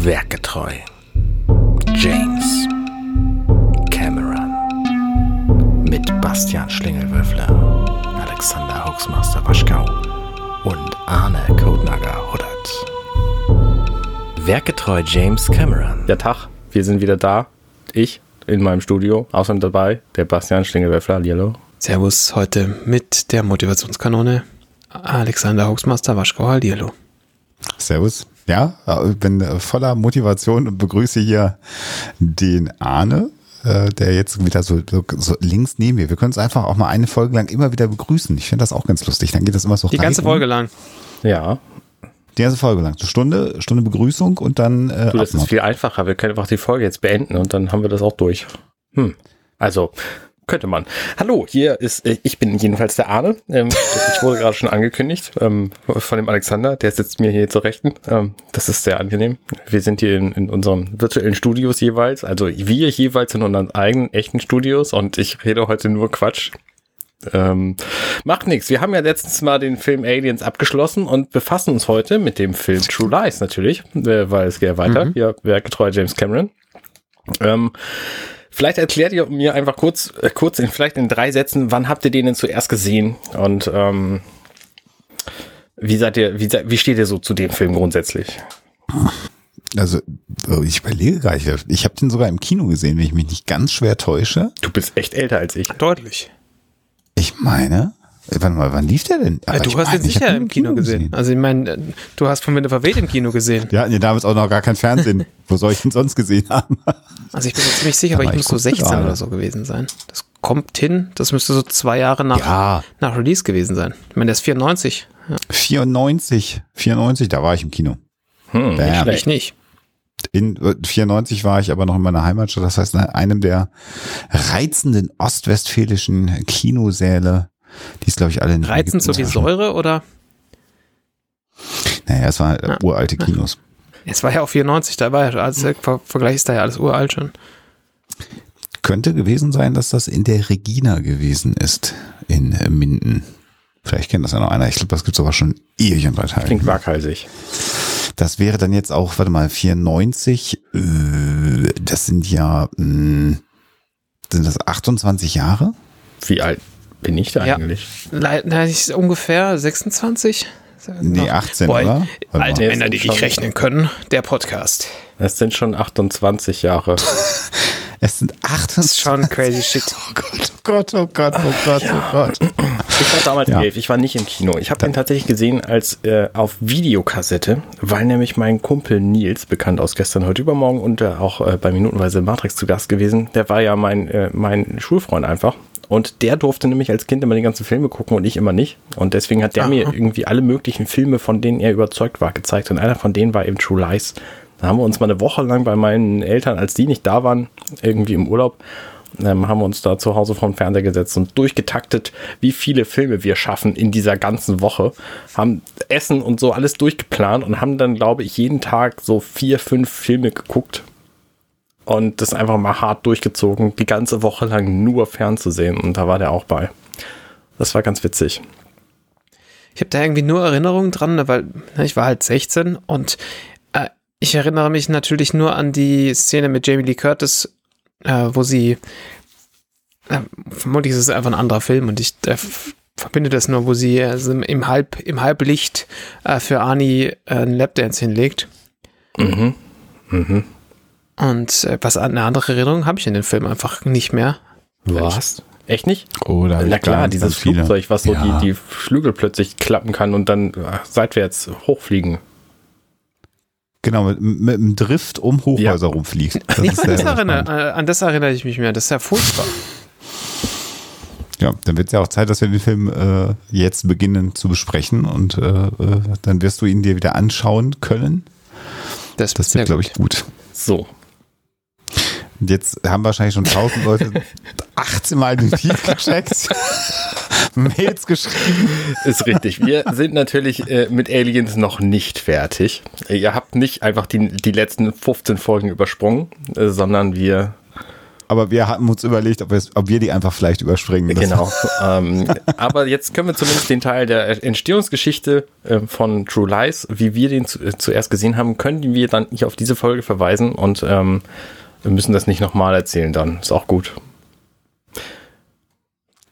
Werkgetreu. James Cameron. Mit Bastian Schlingelwürfler, Alexander Hoaxmaster Waschkau und Arne Kodnager Huddert. Werkgetreu James Cameron. Der Tag, wir sind wieder da. Ich in meinem Studio, außerdem dabei der Bastian Schlingelwürfler. Hallo. Servus, heute mit der Motivationskanone Alexander Hoaxmaster Waschkau. Hallo. Servus. Ja, bin voller Motivation und begrüße hier den Arne, äh, der jetzt wieder so, so, links neben mir. Wir können uns einfach auch mal eine Folge lang immer wieder begrüßen. Ich finde das auch ganz lustig. Dann geht das immer so Die ganze Folge lang. Ja. Die ganze Folge lang. Eine Stunde, Stunde Begrüßung und dann. Äh, du, das ist viel einfacher. Wir können einfach die Folge jetzt beenden und dann haben wir das auch durch. Hm. Also, könnte man. Hallo, hier ist, äh, ich bin jedenfalls der Arne. Ähm, ich wurde gerade schon angekündigt ähm, von dem Alexander, der sitzt mir hier zur Rechten. Ähm, das ist sehr angenehm. Wir sind hier in, in unseren virtuellen Studios jeweils, also wir jeweils in unseren eigenen echten Studios und ich rede heute nur Quatsch. Ähm, macht nichts. Wir haben ja letztens mal den Film Aliens abgeschlossen und befassen uns heute mit dem Film True Lies natürlich, äh, weil es geht weiter. Mhm. Hier, werkgetreuer James Cameron. Ähm, Vielleicht erklärt ihr mir einfach kurz, äh, kurz in, vielleicht in drei Sätzen, wann habt ihr den denn zuerst gesehen und ähm, wie seid ihr, wie, wie steht ihr so zu dem Film grundsätzlich? Also oh, ich überlege gar nicht. Ich habe den sogar im Kino gesehen, wenn ich mich nicht ganz schwer täusche. Du bist echt älter als ich. Deutlich. Ich meine, Warte mal, wann lief der denn? Aber du hast ihn sicher im Kino, Kino gesehen. gesehen. Also ich meine, du hast von Winter verweht im Kino gesehen. Ja, ja damals auch noch gar kein Fernsehen. Wo soll ich ihn sonst gesehen haben? Also ich bin mir ziemlich sicher, aber, aber ich muss so 16 gerade. oder so gewesen sein. Das kommt hin. Das müsste so zwei Jahre nach, ja. nach Release gewesen sein. Ich meine, der ist 94. Ja. 94. 94, da war ich im Kino. Hm, nicht ich nicht. In 94 war ich aber noch in meiner Heimatstadt, das heißt in einem der reizenden ostwestfälischen Kinosäle die ist, glaube ich, alle in Reizend so wie Säure oder? Naja, es waren ja. uralte Kinos. Es war ja auch 94, da war ja, als Ver Vergleich ist da ja alles uralt schon. Könnte gewesen sein, dass das in der Regina gewesen ist, in Minden. Vielleicht kennt das ja noch einer. Ich glaube, das gibt es aber schon ewig drei Teilen. Klingt waghalsig. Das wäre dann jetzt auch, warte mal, 94. Äh, das sind ja, hm, sind das 28 Jahre? Wie alt bin ich da ja. eigentlich? Na, ich ungefähr 26? Nee, 18, Boah, oder? Alte Männer, die nicht rechnen können. Der Podcast. Es sind schon 28 Jahre. es sind 28. Das ist schon crazy shit. Oh Gott, oh Gott, oh Gott, oh Gott, ja. oh Gott. Ich war damals ja. elf, ich war nicht im Kino. Ich habe den tatsächlich gesehen als äh, auf Videokassette, weil nämlich mein Kumpel Nils, bekannt aus gestern, heute übermorgen und äh, auch äh, bei Minutenweise Matrix zu Gast gewesen, der war ja mein, äh, mein Schulfreund einfach. Und der durfte nämlich als Kind immer die ganzen Filme gucken und ich immer nicht. Und deswegen hat der Aha. mir irgendwie alle möglichen Filme, von denen er überzeugt war, gezeigt. Und einer von denen war eben True Lies. Da haben wir uns mal eine Woche lang bei meinen Eltern, als die nicht da waren, irgendwie im Urlaub, ähm, haben wir uns da zu Hause vom Fernseher gesetzt und durchgetaktet, wie viele Filme wir schaffen in dieser ganzen Woche. Haben Essen und so alles durchgeplant und haben dann, glaube ich, jeden Tag so vier, fünf Filme geguckt und das einfach mal hart durchgezogen, die ganze Woche lang nur fernzusehen. Und da war der auch bei. Das war ganz witzig. Ich habe da irgendwie nur Erinnerungen dran, weil ne, ich war halt 16 und äh, ich erinnere mich natürlich nur an die Szene mit Jamie Lee Curtis, äh, wo sie äh, vermutlich ist es einfach ein anderer Film und ich äh, verbinde das nur, wo sie also im, Halb, im Halblicht äh, für äh, einen Lapdance hinlegt. Mhm. Mhm. Und äh, was eine andere Erinnerung habe ich in den Film einfach nicht mehr. Was? Echt nicht? Oder Na klar, dieses Flugzeug, was so ja. die, die Flügel plötzlich klappen kann und dann äh, seitwärts hochfliegen. Genau, mit, mit einem Drift um Hochhäuser ja. rumfliegt. Das ich das erinnere, äh, an das erinnere ich mich mehr. Das ist ja furchtbar. Ja, dann wird es ja auch Zeit, dass wir den Film äh, jetzt beginnen zu besprechen und äh, äh dann wirst du ihn dir wieder anschauen können. Das, das wird, glaube ich, gut. So, und jetzt haben wahrscheinlich schon tausend Leute 18 Mal den Feed gecheckt, Mails geschrieben. Ist richtig. Wir sind natürlich äh, mit Aliens noch nicht fertig. Ihr habt nicht einfach die, die letzten 15 Folgen übersprungen, äh, sondern wir Aber wir hatten uns überlegt, ob, ob wir die einfach vielleicht überspringen. Genau. ähm, aber jetzt können wir zumindest den Teil der Entstehungsgeschichte äh, von True Lies, wie wir den zu, äh, zuerst gesehen haben, können wir dann hier auf diese Folge verweisen und ähm, wir müssen das nicht nochmal erzählen dann. Ist auch gut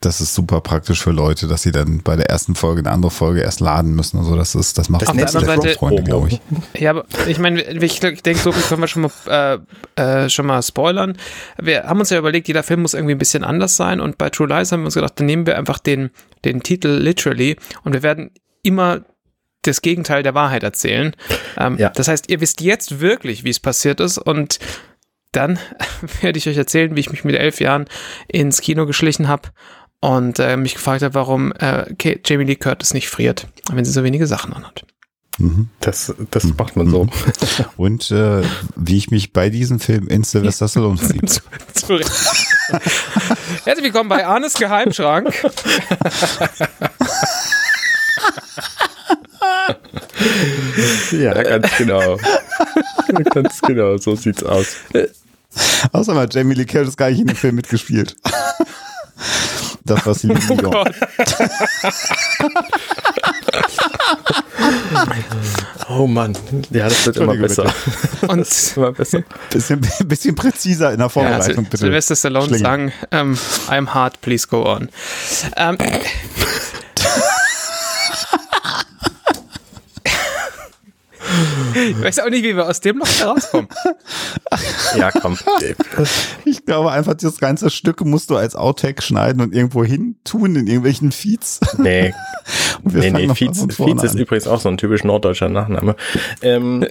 das ist super praktisch für Leute, dass sie dann bei der ersten Folge eine andere Folge erst laden müssen. Also das ist, das macht das sehr Seite, Freunde, glaube ich. Ja, aber ich meine, ich, ich denke, so können wir schon mal, äh, äh, schon mal spoilern. Wir haben uns ja überlegt, jeder Film muss irgendwie ein bisschen anders sein und bei True Lies haben wir uns gedacht, dann nehmen wir einfach den, den Titel literally und wir werden immer das Gegenteil der Wahrheit erzählen. Ähm, ja. Das heißt, ihr wisst jetzt wirklich, wie es passiert ist und dann werde ich euch erzählen, wie ich mich mit elf Jahren ins Kino geschlichen habe und äh, mich gefragt hat, warum äh, Jamie Lee Curtis nicht friert, wenn sie so wenige Sachen anhat. Mhm. Das, das mhm. macht man so. Mhm. Und äh, wie ich mich bei diesem Film in Sylvester Stallone verliebt. Herzlich willkommen bei Arnes Geheimschrank. ja, ganz genau. ganz genau, so sieht's aus. Außer mal Jamie Lee Curtis gar nicht in dem Film mitgespielt das, was sie lieben. Oh Gott. oh Mann, ja, das wird immer besser. Und immer besser. Bisschen, bisschen präziser in der Vorbereitung, ja, bitte. Sylvester Stallone sagen, um, ähm, I'm hard, please go on. Um, Ich weiß auch nicht, wie wir aus dem Loch herauskommen. Ja, komm. Ich glaube einfach, das ganze Stück musst du als Outtake schneiden und irgendwo hin tun in irgendwelchen Feeds. Nee. nee, nee, Feeds, Feeds ist übrigens auch so ein typisch norddeutscher Nachname. Ähm,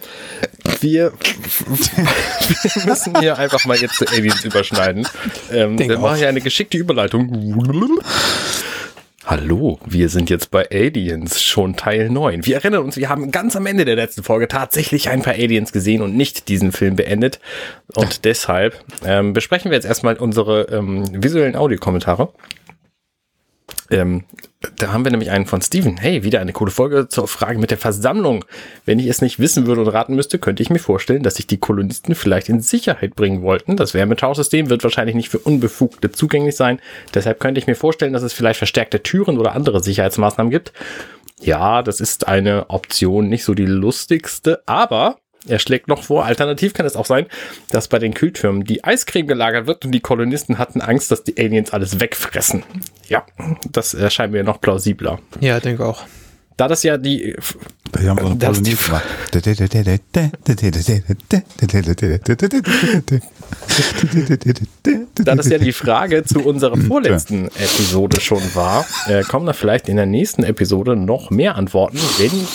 wir, wir müssen hier einfach mal jetzt zu Aliens überschneiden. Ähm, wir machen hier eine geschickte Überleitung. Hallo, wir sind jetzt bei Aliens, schon Teil 9. Wir erinnern uns, wir haben ganz am Ende der letzten Folge tatsächlich ein paar Aliens gesehen und nicht diesen Film beendet. Und deshalb ähm, besprechen wir jetzt erstmal unsere ähm, visuellen Audiokommentare. Ähm, da haben wir nämlich einen von Steven. Hey, wieder eine coole Folge zur Frage mit der Versammlung. Wenn ich es nicht wissen würde und raten müsste, könnte ich mir vorstellen, dass sich die Kolonisten vielleicht in Sicherheit bringen wollten. Das Wärmetauschsystem wird wahrscheinlich nicht für Unbefugte zugänglich sein. Deshalb könnte ich mir vorstellen, dass es vielleicht verstärkte Türen oder andere Sicherheitsmaßnahmen gibt. Ja, das ist eine Option, nicht so die lustigste, aber er schlägt noch vor, alternativ kann es auch sein, dass bei den Kühltürmen die Eiscreme gelagert wird und die Kolonisten hatten Angst, dass die Aliens alles wegfressen. Ja, das erscheint mir noch plausibler. Ja, denke auch. Da das ja die. Wir haben so eine Kolonie gemacht. Da das ja die Frage zu unserer vorletzten Episode schon war, äh, kommen da vielleicht in der nächsten Episode noch mehr Antworten, wenn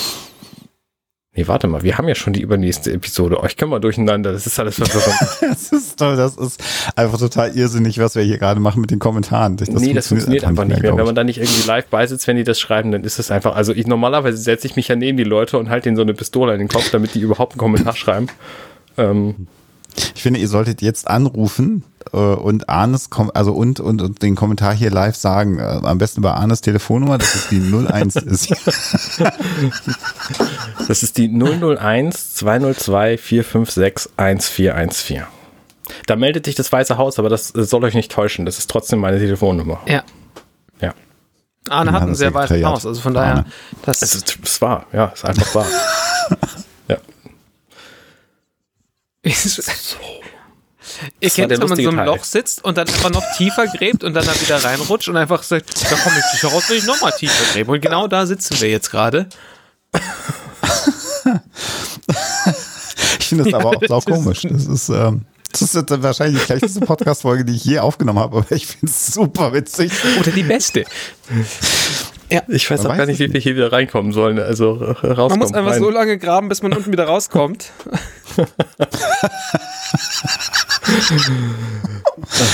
Nee, warte mal, wir haben ja schon die übernächste Episode. Euch können wir durcheinander, das ist alles verwirrend. das ist toll, das ist einfach total irrsinnig, was wir hier gerade machen mit den Kommentaren. Das nee, das funktioniert einfach nicht mehr. mehr. Wenn man da nicht irgendwie live beisitzt, wenn die das schreiben, dann ist das einfach, also ich normalerweise setze ich mich ja neben die Leute und halte ihnen so eine Pistole in den Kopf, damit die überhaupt einen Kommentar schreiben. Ähm, ich finde, ihr solltet jetzt anrufen äh, und Arnes, also und, und, und den Kommentar hier live sagen. Äh, am besten bei Arnes Telefonnummer, das ist die 01 ist. das ist die 001 202 456 1414. Da meldet sich das Weiße Haus, aber das soll euch nicht täuschen. Das ist trotzdem meine Telefonnummer. Ja. Ja. Arne hat ein sehr weißes Haus, also von daher. Das es ist, es war, ja, ist einfach wahr. ja. so. Ihr kennt wenn man in so einem Loch sitzt und dann einfach noch tiefer gräbt und dann da wieder reinrutscht und einfach sagt, da komme ich sicher raus, wenn ich nochmal tiefer gräbe. Und genau da sitzen wir jetzt gerade. ich finde das ja, aber auch sau komisch. Das ist, ähm, das ist jetzt wahrscheinlich die schlechteste Podcast-Folge, die ich je aufgenommen habe, aber ich finde es super witzig. Oder die beste. Ja. Ich weiß man auch gar nicht, wie wir hier wieder reinkommen sollen. Also rauskommen. Man muss einfach rein. so lange graben, bis man unten wieder rauskommt.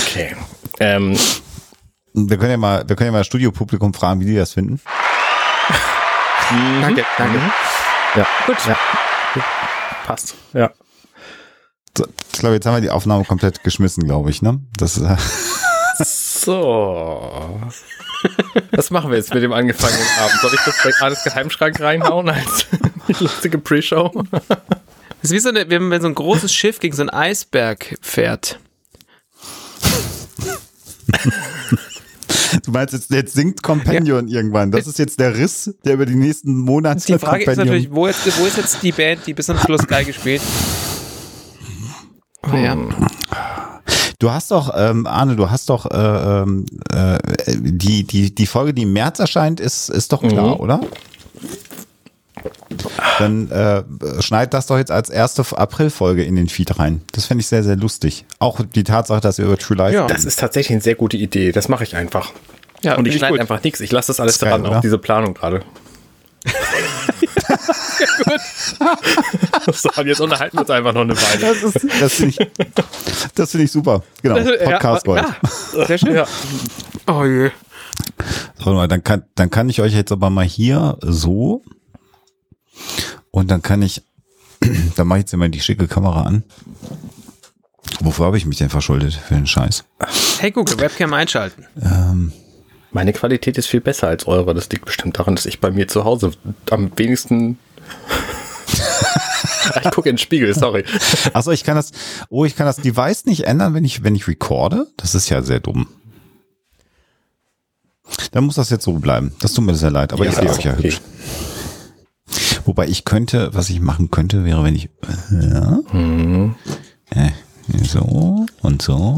okay. Ähm. Wir können ja mal, wir können ja mal Studiopublikum fragen, wie die das finden. Mhm. Danke, danke. Mhm. Ja, gut. Ja. Passt. Ja. So, ich glaube, jetzt haben wir die Aufnahme komplett geschmissen, glaube ich, ne? Das äh So. Was machen wir jetzt mit dem angefangenen Abend? Soll ich das bei alles Geheimschrank reinhauen als lustige Pre-Show? Das ist wie so eine, wenn so ein großes Schiff gegen so einen Eisberg fährt. Du meinst, jetzt, jetzt sinkt Companion ja. irgendwann. Das ist jetzt der Riss, der über die nächsten Monate. Die Frage Companion ist natürlich, wo, jetzt, wo ist jetzt die Band, die bis zum Schluss geil gespielt? Oh, ja. Du hast doch, ähm, Arne, du hast doch äh, ähm, äh, die, die, die Folge, die im März erscheint, ist, ist doch klar, mhm. oder? Dann äh, schneid das doch jetzt als erste April-Folge in den Feed rein. Das fände ich sehr, sehr lustig. Auch die Tatsache, dass ihr über True Life. Ja, das ist tatsächlich eine sehr gute Idee. Das mache ich einfach. Ja, und ich schneide einfach nichts. Ich lasse das alles das dran, geil, auch diese Planung gerade. Gut. so, und jetzt unterhalten wir uns einfach noch eine Weile. Das, das finde ich, das find ich super. Genau, Podcast ja, ja, Sehr schön. Ja. Oh je. So, dann kann, dann kann ich euch jetzt aber mal hier so und dann kann ich, dann mache ich jetzt immer die schicke Kamera an. Wofür habe ich mich denn verschuldet für den Scheiß? Hey Google, Webcam einschalten. Ähm, Meine Qualität ist viel besser als eure. Das liegt bestimmt daran, dass ich bei mir zu Hause am wenigsten ich gucke in den Spiegel, sorry. Achso, ich kann das, oh, ich kann das Device nicht ändern, wenn ich, wenn ich recorde. Das ist ja sehr dumm. Dann muss das jetzt so bleiben. Das tut mir sehr leid, aber ja, ich sehe euch ja okay. hübsch. Wobei ich könnte, was ich machen könnte, wäre, wenn ich, ja, mhm. äh, so und so.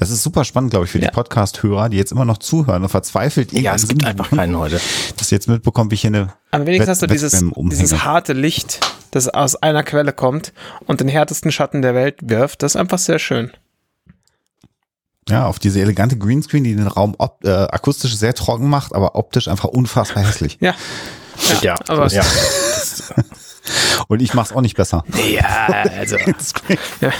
Das ist super spannend, glaube ich, für ja. die Podcast-Hörer, die jetzt immer noch zuhören und verzweifelt. Ja, es gibt einfach keinen heute. Das jetzt mitbekommen, wie ich hier eine. Am wenigsten hast du dieses, dieses harte Licht, das aus einer Quelle kommt und den härtesten Schatten der Welt wirft. Das ist einfach sehr schön. Ja, auf diese elegante Greenscreen, die den Raum op äh, akustisch sehr trocken macht, aber optisch einfach unfassbar hässlich. Ja. Ja, ja aber ja. Und ich mach's auch nicht besser. Ja, also. ja.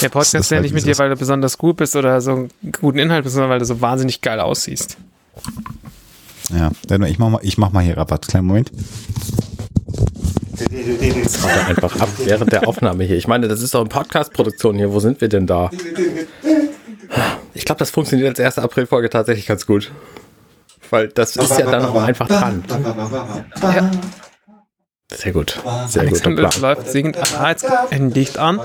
Der Podcast ist ja halt nicht mit dir, weil du besonders gut bist oder so einen guten Inhalt bist, sondern weil du so wahnsinnig geil aussiehst. Ja, ich mach mal, ich mach mal hier Rabatt. Kleinen Moment. Das macht einfach ab während der Aufnahme hier. Ich meine, das ist doch eine Podcast-Produktion hier. Wo sind wir denn da? Ich glaube, das funktioniert als erste April-Folge tatsächlich ganz gut. Weil das ist ja dann auch einfach dran. Ja. Sehr gut. Sehr Alexander gut. läuft singend. Aha, jetzt ein Licht an.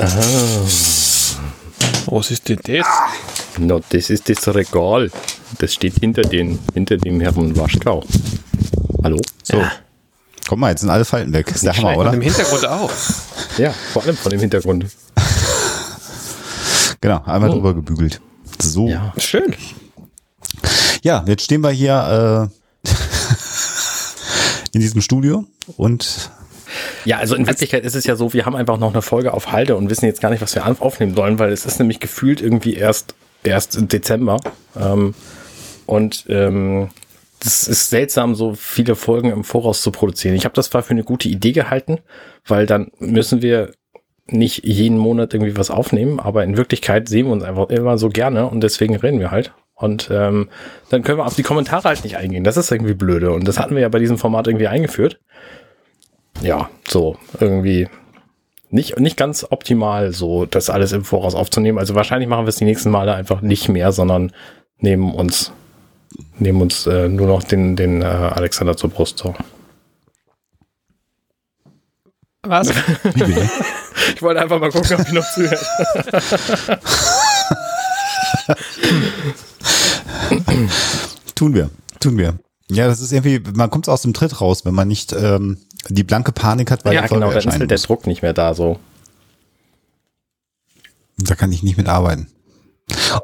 Ah. Was ist denn das? No, das ist das Regal. Das steht hinter, den, hinter dem Herrn Waschkau. Hallo? So. Ja. Guck mal, jetzt sind alle Falten weg. Das ist der Hammer, oder? Und im Hintergrund auch. Ja, vor allem von dem Hintergrund. Genau, einmal oh. drüber gebügelt. So. Ja, schön. Ja, jetzt stehen wir hier äh, in diesem Studio und ja, also in Wirklichkeit ist es ja so, wir haben einfach noch eine Folge auf Halde und wissen jetzt gar nicht, was wir aufnehmen sollen, weil es ist nämlich gefühlt irgendwie erst, erst Dezember. Ähm, und ähm, das ist seltsam, so viele Folgen im Voraus zu produzieren. Ich habe das zwar für eine gute Idee gehalten, weil dann müssen wir nicht jeden Monat irgendwie was aufnehmen, aber in Wirklichkeit sehen wir uns einfach immer so gerne und deswegen reden wir halt. Und ähm, dann können wir auf die Kommentare halt nicht eingehen. Das ist irgendwie blöde. Und das hatten wir ja bei diesem Format irgendwie eingeführt. Ja, so irgendwie nicht, nicht ganz optimal, so das alles im Voraus aufzunehmen. Also wahrscheinlich machen wir es die nächsten Male einfach nicht mehr, sondern nehmen uns, nehmen uns äh, nur noch den, den äh, Alexander zur Brust. So. Was? ich wollte einfach mal gucken, ob ich noch zuhöre. tun wir, tun wir. Ja, das ist irgendwie, man kommt aus dem Tritt raus, wenn man nicht ähm, die blanke Panik hat, weil ja, genau, dann ist halt der Druck nicht mehr da so. Da kann ich nicht mitarbeiten.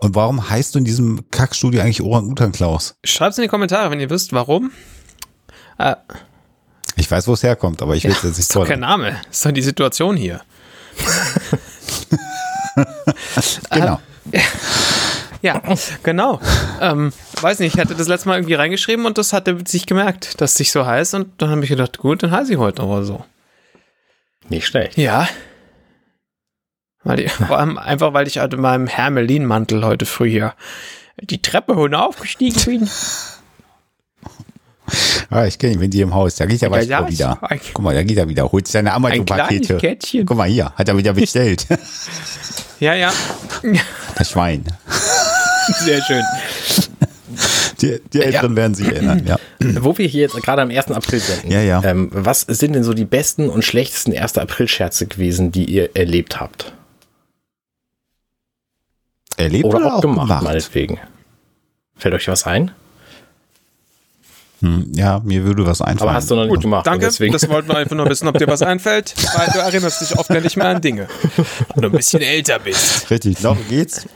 Und warum heißt du in diesem Kackstudio eigentlich Orang-Utan Klaus? Schreibt's in die Kommentare, wenn ihr wisst, warum. Äh, ich weiß, wo es herkommt, aber ich will es jetzt nicht ist doch kein Name. Das ist doch die Situation hier. genau. Äh, ja, genau. Ähm, weiß nicht, ich hatte das letzte Mal irgendwie reingeschrieben und das hatte sich gemerkt, dass es sich so heißt und dann habe ich gedacht, gut, dann heiße ich heute aber so. Nicht schlecht. Ja. Weil ich, vor allem einfach, weil ich halt in meinem Hermelin-Mantel heute früh hier die Treppe aufgestiegen bin. Ah, ich kenne ihn, wenn die im Haus. Da geht er ja, wieder. Guck mal, da geht er wieder. Holt seine Amazon-Pakete. Guck mal hier, hat er wieder bestellt. ja, ja. Das Schwein. Sehr schön. Die, die Älteren ja. werden sich erinnern, ja. wo wir hier jetzt gerade am 1. April sind, ja, ja. Ähm, was sind denn so die besten und schlechtesten 1. April-Scherze gewesen, die ihr erlebt habt? Erlebt oder, oder auch gemacht, gemacht? meinetwegen. Fällt euch was ein? Hm, ja, mir würde was einfallen. Aber hast du noch nicht gemacht. Danke, Deswegen. das wollten wir einfach nur wissen, ob dir was einfällt, weil du erinnerst dich oft gar nicht mehr an Dinge. Wenn du ein bisschen älter bist. Richtig, noch geht's.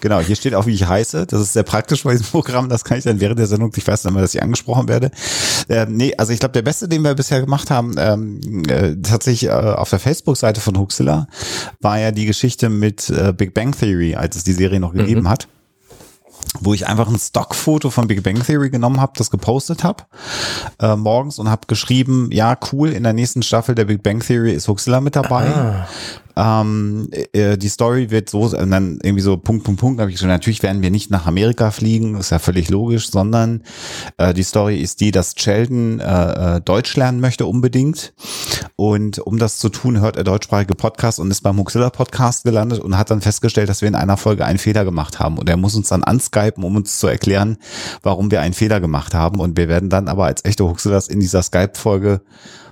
Genau, hier steht auch, wie ich heiße. Das ist sehr praktisch bei diesem Programm. Das kann ich dann während der Sendung, ich weiß dann immer, dass ich angesprochen werde. Ähm, nee, also ich glaube, der beste, den wir bisher gemacht haben, ähm, äh, tatsächlich äh, auf der Facebook-Seite von Huxilla, war ja die Geschichte mit äh, Big Bang Theory, als es die Serie noch gegeben hat wo ich einfach ein Stockfoto von Big Bang Theory genommen habe, das gepostet habe äh, morgens und habe geschrieben, ja cool, in der nächsten Staffel der Big Bang Theory ist Huxilla mit dabei. Ähm, äh, die Story wird so, und dann irgendwie so Punkt, Punkt, Punkt, habe ich gesagt, natürlich werden wir nicht nach Amerika fliegen, ist ja völlig logisch, sondern äh, die Story ist die, dass Sheldon äh, äh, Deutsch lernen möchte unbedingt. Und um das zu tun, hört er deutschsprachige Podcasts und ist beim Huxilla Podcast gelandet und hat dann festgestellt, dass wir in einer Folge einen Fehler gemacht haben. Und er muss uns dann anskypen, um uns zu erklären, warum wir einen Fehler gemacht haben. Und wir werden dann aber als echte Huxillas in dieser Skype-Folge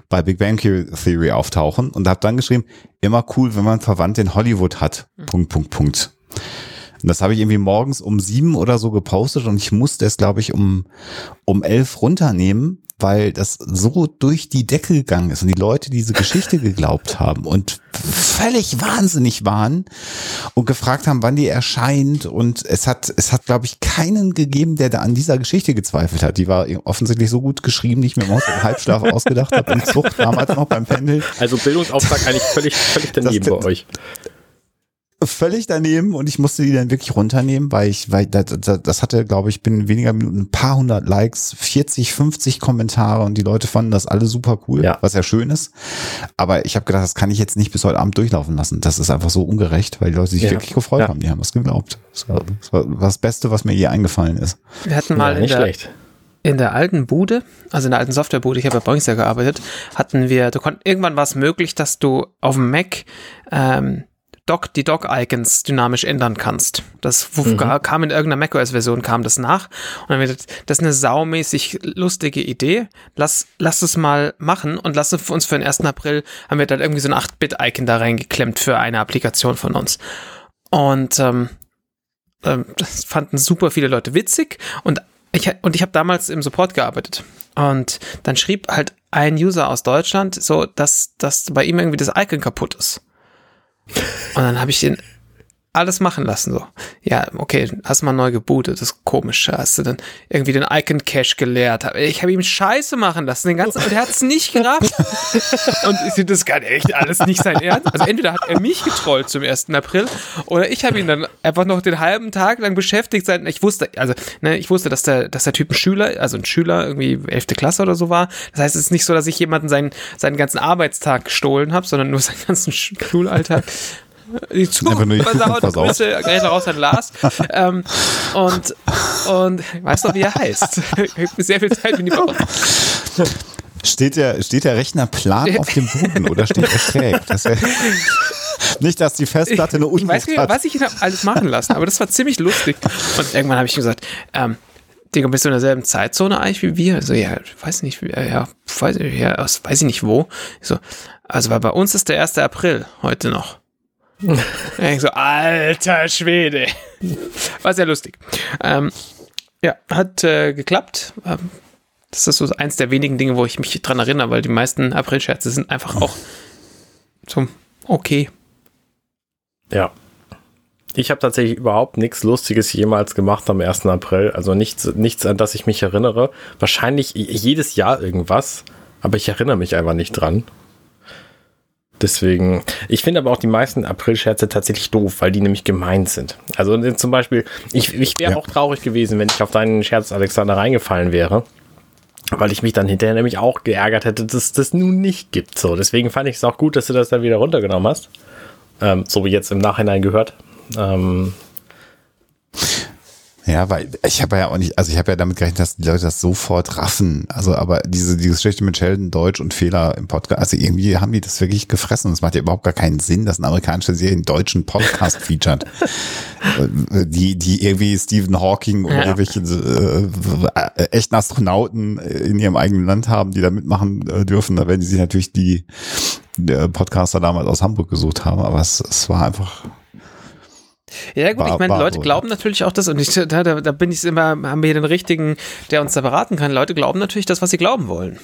bei Big Bang Theory auftauchen und habe dann geschrieben, immer cool, wenn man Verwandte in Hollywood hat. Punkt, Punkt, Punkt. Und das habe ich irgendwie morgens um sieben oder so gepostet und ich musste es, glaube ich, um, um elf runternehmen, weil das so durch die Decke gegangen ist und die Leute diese Geschichte geglaubt haben und völlig wahnsinnig waren und gefragt haben, wann die erscheint. Und es hat, es hat, glaube ich, keinen gegeben, der da an dieser Geschichte gezweifelt hat. Die war offensichtlich so gut geschrieben, die ich mir im Halbschlaf ausgedacht habe, im Zug damals noch beim Pendeln. Also Bildungsauftrag eigentlich völlig, völlig daneben Das- bei euch. Völlig daneben und ich musste die dann wirklich runternehmen, weil ich, weil das, das, hatte, glaube ich, binnen weniger Minuten ein paar hundert Likes, 40, 50 Kommentare und die Leute fanden das alle super cool, Ja. was ja schön ist. Aber ich habe gedacht, das kann ich jetzt nicht bis heute Abend durchlaufen lassen. Das ist einfach so ungerecht, weil die Leute sich Ja. wirklich gefreut Ja. haben, die haben was geglaubt. Das war, das war das Beste, was mir je eingefallen ist. Wir hatten mal in nicht der, schlecht. in der alten Bude, also in der alten Softwarebude, ich habe bei Boeing ja gearbeitet, hatten wir, du konnt, irgendwann war es möglich, dass du auf dem Mac ähm, Doc, die Doc-Icons dynamisch ändern kannst. Das wo- kam in irgendeiner macOS-Version, kam das nach. Und dann wird das ist eine saumäßig lustige Idee. Lass, lass es mal machen und lass es uns für den 1. April, haben wir dann irgendwie so ein 8-Bit-Icon da reingeklemmt für eine Applikation von uns. Und ähm, ähm, das fanden super viele Leute witzig und ich, und ich habe damals im Support gearbeitet. Und dann schrieb halt ein User aus Deutschland so, dass, dass bei ihm irgendwie das Icon kaputt ist. Und dann habe ich den alles machen lassen so. Ja, okay, hast mal neu gebootet, das ist komisch. Hast du dann irgendwie den Icon Cache geleert. Ich habe ihm Scheiße machen lassen, den ganzen, und er hat es nicht gerafft. und das kann echt alles nicht sein Ernst. Also entweder hat er mich getrollt zum 1. April oder ich habe ihn dann einfach noch den halben Tag lang beschäftigt sein. Ich wusste, also ne, ich wusste, dass der, dass der Typ ein Schüler, also ein Schüler irgendwie 11. Klasse oder so war. Das heißt, es ist nicht so, dass ich jemanden seinen, seinen ganzen Arbeitstag gestohlen habe, sondern nur seinen ganzen Schulalltag. Die die versaut. Grüße, Grüße raus an Lars. ähm, und, und ich weiß noch, wie er heißt. Sehr viel Zeit mit ihm verbracht. Steht der, steht der Rechner plan auf dem Boden oder steht er schräg? Das nicht, dass die Festplatte eine Ich weiß Unwucht nicht, hat. was ich alles machen lassen, aber das war ziemlich lustig. Und irgendwann habe ich gesagt, ähm, Digga, bist du in derselben Zeitzone eigentlich wie wir? Also, ja, weiß nicht, ja, weiß, ja, aus, weiß ich nicht wo. Ich so, also, weil bei uns ist der 1. April heute noch. ich so, alter Schwede. War sehr lustig. Ähm, ja, hat äh, geklappt. Ähm, das ist so eins der wenigen Dinge, wo ich mich dran erinnere, weil die meisten Aprilscherze sind einfach auch so okay. Ja. Ich habe tatsächlich überhaupt nichts Lustiges jemals gemacht am 1. April. Also nichts, nichts, an das ich mich erinnere. Wahrscheinlich jedes Jahr irgendwas, aber ich erinnere mich einfach nicht dran. Deswegen, ich finde aber auch die meisten Aprilscherze tatsächlich doof, weil die nämlich gemein sind. Also äh, zum Beispiel, ich, ich wäre Ja. auch traurig gewesen, wenn ich auf deinen Scherz, Alexander, reingefallen wäre. Weil ich mich dann hinterher nämlich auch geärgert hätte, dass es das nun nicht gibt. So, deswegen fand ich es auch gut, dass du das dann wieder runtergenommen hast. Ähm, so wie jetzt im Nachhinein gehört. Ähm, Ja, weil ich habe ja auch nicht, also ich habe ja damit gerechnet, dass die Leute das sofort raffen. Also, aber diese, diese Geschichte mit Sheldon Deutsch und Fehler im Podcast, also irgendwie haben die das wirklich gefressen. Es macht ja überhaupt gar keinen Sinn, dass eine amerikanische Serie einen deutschen Podcast featured. die, die irgendwie Stephen Hawking oder ja. irgendwelche äh, echten Astronauten in ihrem eigenen Land haben, die da mitmachen äh, dürfen. Da werden die sich natürlich die, die Podcaster damals aus Hamburg gesucht haben, aber es, es war einfach ja, gut, war, ich meine, Leute glauben natürlich auch das, und ich, da, da, bin ich immer, haben wir hier den richtigen, der uns da beraten kann. Leute glauben natürlich das, was sie glauben wollen.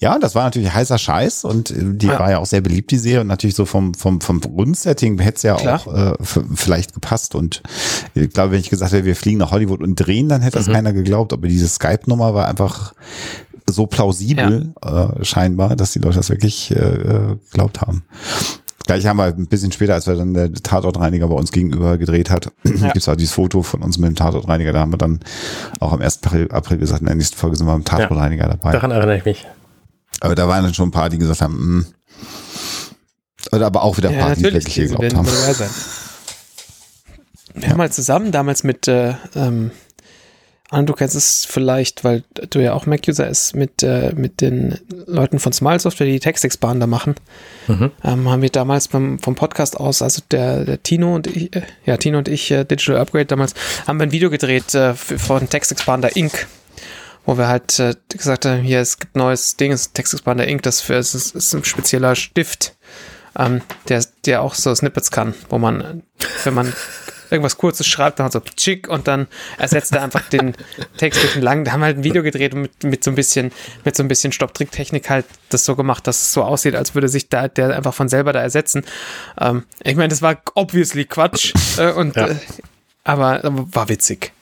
Ja, das war natürlich heißer Scheiß und äh, die ja. war ja auch sehr beliebt, die Serie. Und natürlich so vom, vom, vom Grundsetting hätte es ja Klar. auch äh, vielleicht gepasst. Und ich glaube, wenn ich gesagt hätte, wir fliegen nach Hollywood und drehen, dann hätte das mhm. keiner geglaubt. Aber diese Skype-Nummer war einfach so plausibel ja. äh, scheinbar, dass die Leute das wirklich äh, äh geglaubt haben. Gleich haben wir ein bisschen später, als wir dann der Tatortreiniger bei uns gegenüber gedreht hat, ja. gibt es auch dieses Foto von uns mit dem Tatortreiniger. Da haben wir dann auch am 1. April, gesagt, in der nächsten Folge sind wir im Tatortreiniger ja, dabei. Daran erinnere ich mich. Aber da waren dann schon ein paar, die gesagt haben, mh. Hm. Oder aber auch wieder ein paar, ja, die wirklich geglaubt haben. Wir haben mal zusammen damals mit äh, ähm, und du kennst es vielleicht, weil du ja auch Mac-User ist, mit, äh, mit den Leuten von Smile Software, die TextExpander machen. Mhm. Ähm, haben wir damals beim, vom Podcast aus, also der, der Tino und ich, äh, ja, Tino und ich, äh, Digital Upgrade damals, haben wir ein Video gedreht äh, von TextExpander Inc., wo wir halt äh, gesagt haben, hier, es gibt neues Ding, TextExpander Inc., das für, es ist, ist ein spezieller Stift, ähm, der, der auch so Snippets kann, wo man, wenn man irgendwas Kurzes schreibt, dann so tschick und dann ersetzt er einfach den Text durch einen langen. Da haben wir halt ein Video gedreht und mit, mit so ein bisschen, mit so ein bisschen Stopp-Trick-Technik halt das so gemacht, dass es so aussieht, als würde sich da der einfach von selber da ersetzen. Ähm, ich meine, das war obviously Quatsch äh, und ja. äh, aber, aber war witzig.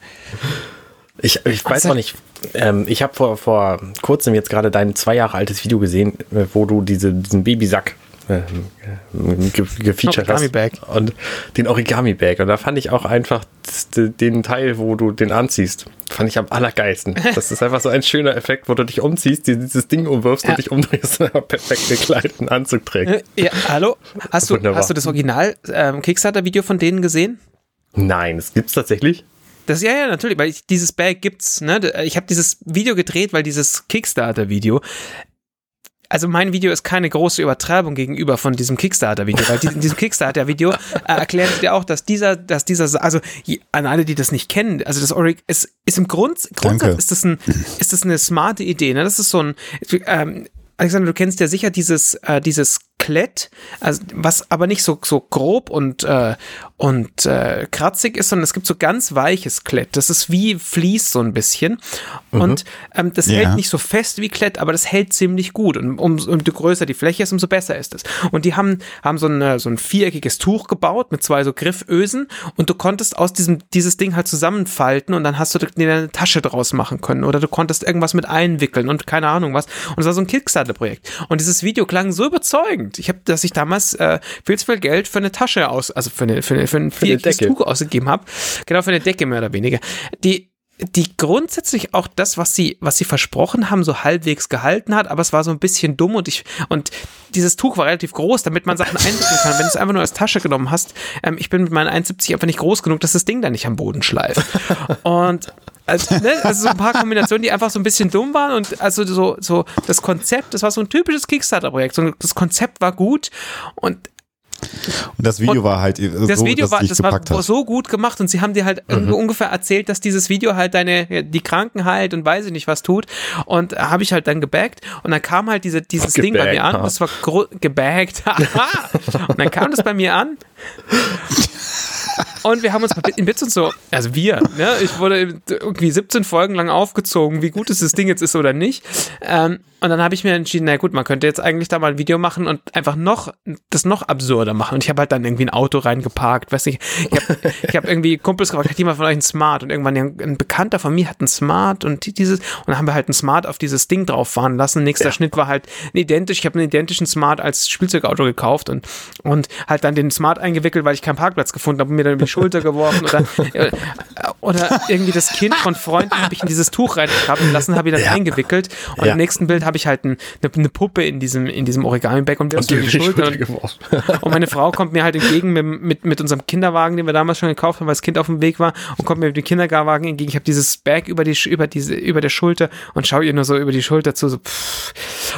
Ich, ich weiß noch nicht. Ähm, ich habe vor, vor kurzem jetzt gerade dein zwei Jahre altes Video gesehen, äh, wo du diese, diesen Babysack äh, gefeatured Origami hast. Bag. Und den Origami Bag. Und da fand ich auch einfach den Teil, wo du den anziehst, fand ich am allergeilsten. Das ist einfach so ein schöner Effekt, wo du dich umziehst, dieses Ding umwirfst ja. und dich umdrehst und perfekt gekleideten Anzug trägst. Ja, hallo? Hast du, hast du das Original ähm, Kickstarter-Video von denen gesehen? Nein, das gibt's tatsächlich. Das ja ja natürlich, weil ich, dieses Bag gibt's. Ne? Ich habe dieses Video gedreht, weil dieses Kickstarter-Video also mein Video ist keine große Übertreibung gegenüber von diesem Kickstarter-Video, weil in diesem Kickstarter-Video äh, erklärt dir auch, dass dieser, dass dieser, also an alle, die das nicht kennen, also das Orig ist, ist im Grund, Grundsatz ist das ein, ist das eine smarte Idee, ne? Das ist so ein, ähm, Alexander, du kennst ja sicher dieses, äh, dieses Klett, also was aber nicht so, so grob und, äh, und äh, kratzig ist, sondern es gibt so ganz weiches Klett. Das ist wie Vlies so ein bisschen. Mhm. Und ähm, das ja. hält nicht so fest wie Klett, aber das hält ziemlich gut. Und um, umso größer die Fläche ist, umso besser ist es. Und die haben, haben so, eine, so ein viereckiges Tuch gebaut mit zwei so Griffösen und du konntest aus diesem, dieses Ding halt zusammenfalten und dann hast du dir eine Tasche draus machen können oder du konntest irgendwas mit einwickeln und keine Ahnung was. Und es war so ein Kickstarter-Projekt. Und dieses Video klang so überzeugend und ich habe, dass ich damals äh, viel zu viel Geld für eine Tasche aus, also für, eine, für, eine, für ein viereckiges Tuch ausgegeben habe. Genau, für eine Decke mehr oder weniger. Die die grundsätzlich auch das, was sie, was sie versprochen haben, so halbwegs gehalten hat, aber es war so ein bisschen dumm und ich, und dieses Tuch war relativ groß, damit man Sachen einwickeln kann. Wenn du es einfach nur als Tasche genommen hast, ähm, ich bin mit meinen 1,70 einfach nicht groß genug, dass das Ding da nicht am Boden schleift. Und also, ne, also so ein paar Kombinationen, die einfach so ein bisschen dumm waren und also so, so das Konzept, das war so ein typisches Kickstarter-Projekt. So, das Konzept war gut und und das Video und war halt so, das Video war, das war so gut gemacht und sie haben dir halt mhm. ungefähr erzählt, dass dieses Video halt deine die Kranken heilt und weiß ich nicht was tut. Und habe ich halt dann gebaggt und dann kam halt diese, dieses Ding bei mir an, das war gebaggt. Und dann kam das bei mir an und wir haben uns in Bits und so, also wir, ne, ich wurde irgendwie 17 Folgen lang aufgezogen, wie gut es das Ding jetzt ist oder nicht. Ähm, und dann habe ich mir entschieden, na gut, man könnte jetzt eigentlich da mal ein Video machen und einfach noch, das noch absurder machen. Und ich habe halt dann irgendwie ein Auto reingeparkt, weiß nicht. Ich habe ich hab irgendwie Kumpels gefragt, hat jemand von euch ein Smart? Und irgendwann ein Bekannter von mir hat ein Smart und dieses, und dann haben wir halt ein Smart auf dieses Ding drauf fahren lassen. Nächster ja. Schnitt war halt identisch. Ich habe einen identischen Smart als Spielzeugauto gekauft und, und halt dann den Smart eingewickelt, weil ich keinen Parkplatz gefunden habe und mir dann über die Schulter geworfen. Oder, oder irgendwie das Kind von Freunden habe ich in dieses Tuch reingekrabbeln lassen, habe ihn dann ja. eingewickelt und ja. im nächsten Bild habe ich halt ein, eine, eine, Puppe in diesem, in diesem Origami-Bag und, und, die die Schulter und, und, meine Frau kommt mir halt entgegen mit, mit, mit unserem Kinderwagen, den wir damals schon gekauft haben, weil das Kind auf dem Weg war und kommt mir mit dem Kinderwagen entgegen. Ich habe dieses Bag über die über diese über der Schulter und schaue ihr nur so über die Schulter zu so pff.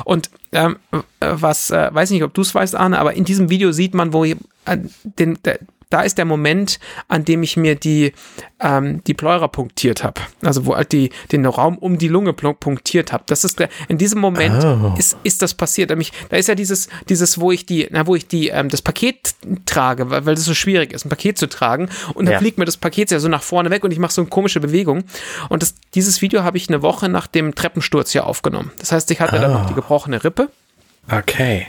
und ähm, was äh, weiß nicht, ob du es weißt, Arne, aber in diesem Video sieht man, wo ich, äh, den, der, da ist der Moment, an dem ich mir die, ähm, die Pleura punktiert habe. Also wo halt die, den Raum um die Lunge punktiert habe. Das ist der, in diesem Moment oh. ist, ist das passiert. Da ist ja dieses, dieses, wo ich die, na, wo ich die, ähm, das Paket trage, weil, weil das so schwierig ist, ein Paket zu tragen. Und dann ja. fliegt mir das Paket ja so nach vorne weg und ich mache so eine komische Bewegung. Und das, dieses Video habe ich eine Woche nach dem Treppensturz hier aufgenommen. Das heißt, ich hatte oh. dann noch die gebrochene Rippe. Okay.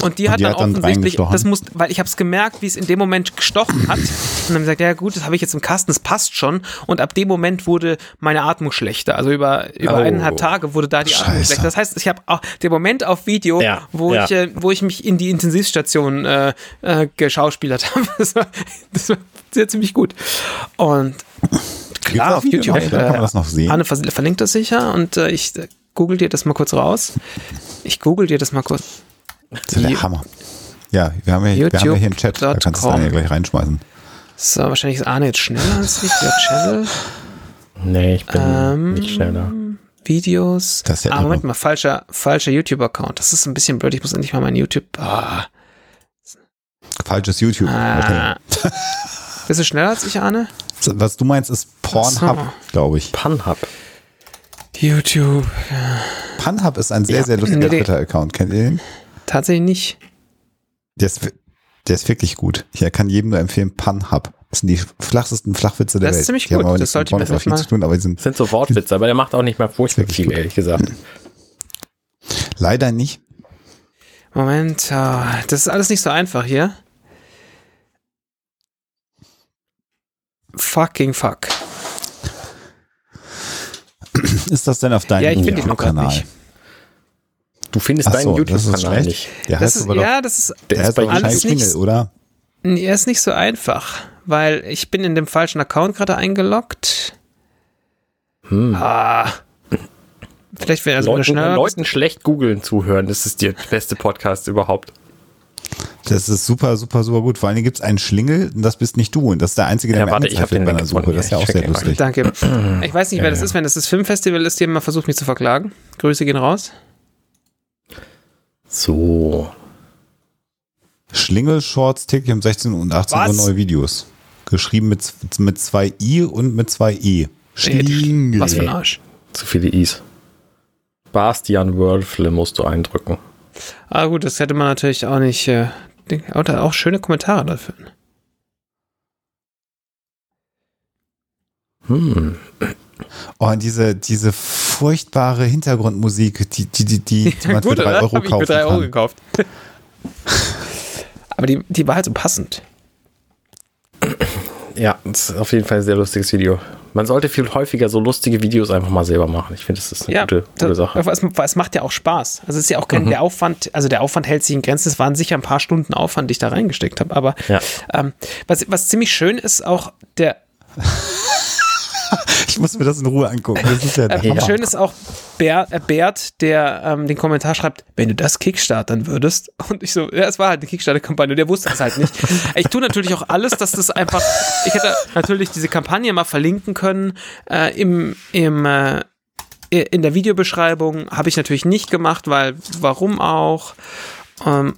Und die hat, die dann, hat dann offensichtlich, das muss, weil ich habe es gemerkt, wie es in dem Moment gestochen hat. Und dann gesagt, ja gut, das habe ich jetzt im Kasten, das passt schon. Und ab dem Moment wurde meine Atmung schlechter. Also über, über oh. eineinhalb Tage wurde da die Scheiße. Atmung schlechter. Das heißt, ich habe auch den Moment auf Video, ja. wo ja. ich, äh, wo ich mich in die Intensivstation äh, äh, geschauspielert habe. Das war, das war sehr ziemlich gut. Und klar, auf YouTube. Noch, kann man das noch sehen. Anne verlinkt das sicher und äh, ich äh, google dir das mal kurz raus. Ich google dir das mal kurz. Das ist der Hammer. Ja, wir haben, hier, wir haben ja hier einen Chat, da kannst du es dann ja gleich reinschmeißen. So, wahrscheinlich ist Arne jetzt schneller als ich, der Channel. Nee, ich bin ähm, nicht schneller. Videos. Das ist ja ah, Moment mal, falscher, falscher YouTube-Account. Das ist ein bisschen blöd. Ich muss endlich mal mein YouTube. Ah. Falsches YouTube. Ah. Okay. Bist du schneller als ich, Arne? Was du meinst, ist Pornhub, so. glaube ich. Pornhub. YouTube. Pornhub ist ein sehr, ja. sehr lustiger nee, Twitter-Account. Kennt ihr den? Tatsächlich nicht. Der ist, der ist wirklich gut. Ich kann jedem nur empfehlen, Punhub. Das sind die flachsten Flachwitze der Welt. Das ist ziemlich die gut. Das sollte ich mir viel zu tun, aber die sind, das sind so Wortwitze, aber der macht auch nicht mal furchtbar viel, ehrlich gesagt. Leider nicht. Moment, oh, das ist alles nicht so einfach hier. Fucking fuck. Ist das denn auf deinem ja, ich den Kanal? Nicht. Du findest deinen so, YouTube-Kanal nicht. Der das ist, ja, das ist, der ist bei alles nicht, oder? Er ist nicht so einfach, weil ich bin in dem falschen Account gerade eingeloggt. Hm. Ah. Vielleicht wäre also Leuten, schneller. Leuten schlecht googeln zuhören, das ist der beste Podcast überhaupt. Das ist super, super, super gut. Vor allem gibt es einen Schlingel und das bist nicht du. Und das ist der einzige, der ja, warte, ich habe den bei einer Suche. Das ist ja auch sehr lustig. Danke. Ich weiß nicht, wer das ist. Wenn das das Filmfestival ist, die haben mal versucht, mich zu verklagen. Grüße gehen raus. So. Schlingel Shorts täglich um 16 und 18 Was? Uhr neue Videos. Geschrieben mit, mit zwei I und mit zwei E. Schlingel. Was für ein Arsch. Zu viele Is. Bastian Wörfle musst du eindrücken. Ah gut, das hätte man natürlich auch nicht. Äh, auch schöne Kommentare dafür. Hm. Oh, diese, diese furchtbare Hintergrundmusik, die, die, die, die, die man Gut, für drei Euro kaufen ich für drei Euro gekauft. Aber die, die war halt so passend. Ja, das ist auf jeden Fall ein sehr lustiges Video. Man sollte viel häufiger so lustige Videos einfach mal selber machen. Ich finde, das ist eine ja, gute, gute Sache. Es, es, macht ja auch Spaß. Also es ist ja auch kein mhm. der Aufwand, also der Aufwand hält sich in Grenzen. Es waren sicher ein paar Stunden Aufwand, die ich da reingesteckt habe. Aber ja. ähm, was, was ziemlich schön ist, auch der ich muss mir das in Ruhe angucken. Das ist ja äh, Schön ist auch Bert, äh, Bert der ähm, den Kommentar schreibt, wenn du das Kickstartern würdest. Und ich so, ja, es war halt eine Kickstarter-Kampagne, der wusste es halt nicht. ich tue natürlich auch alles, dass das einfach, ich hätte natürlich diese Kampagne mal verlinken können äh, im, im äh, in der Videobeschreibung habe ich natürlich nicht gemacht, weil warum auch? Ähm,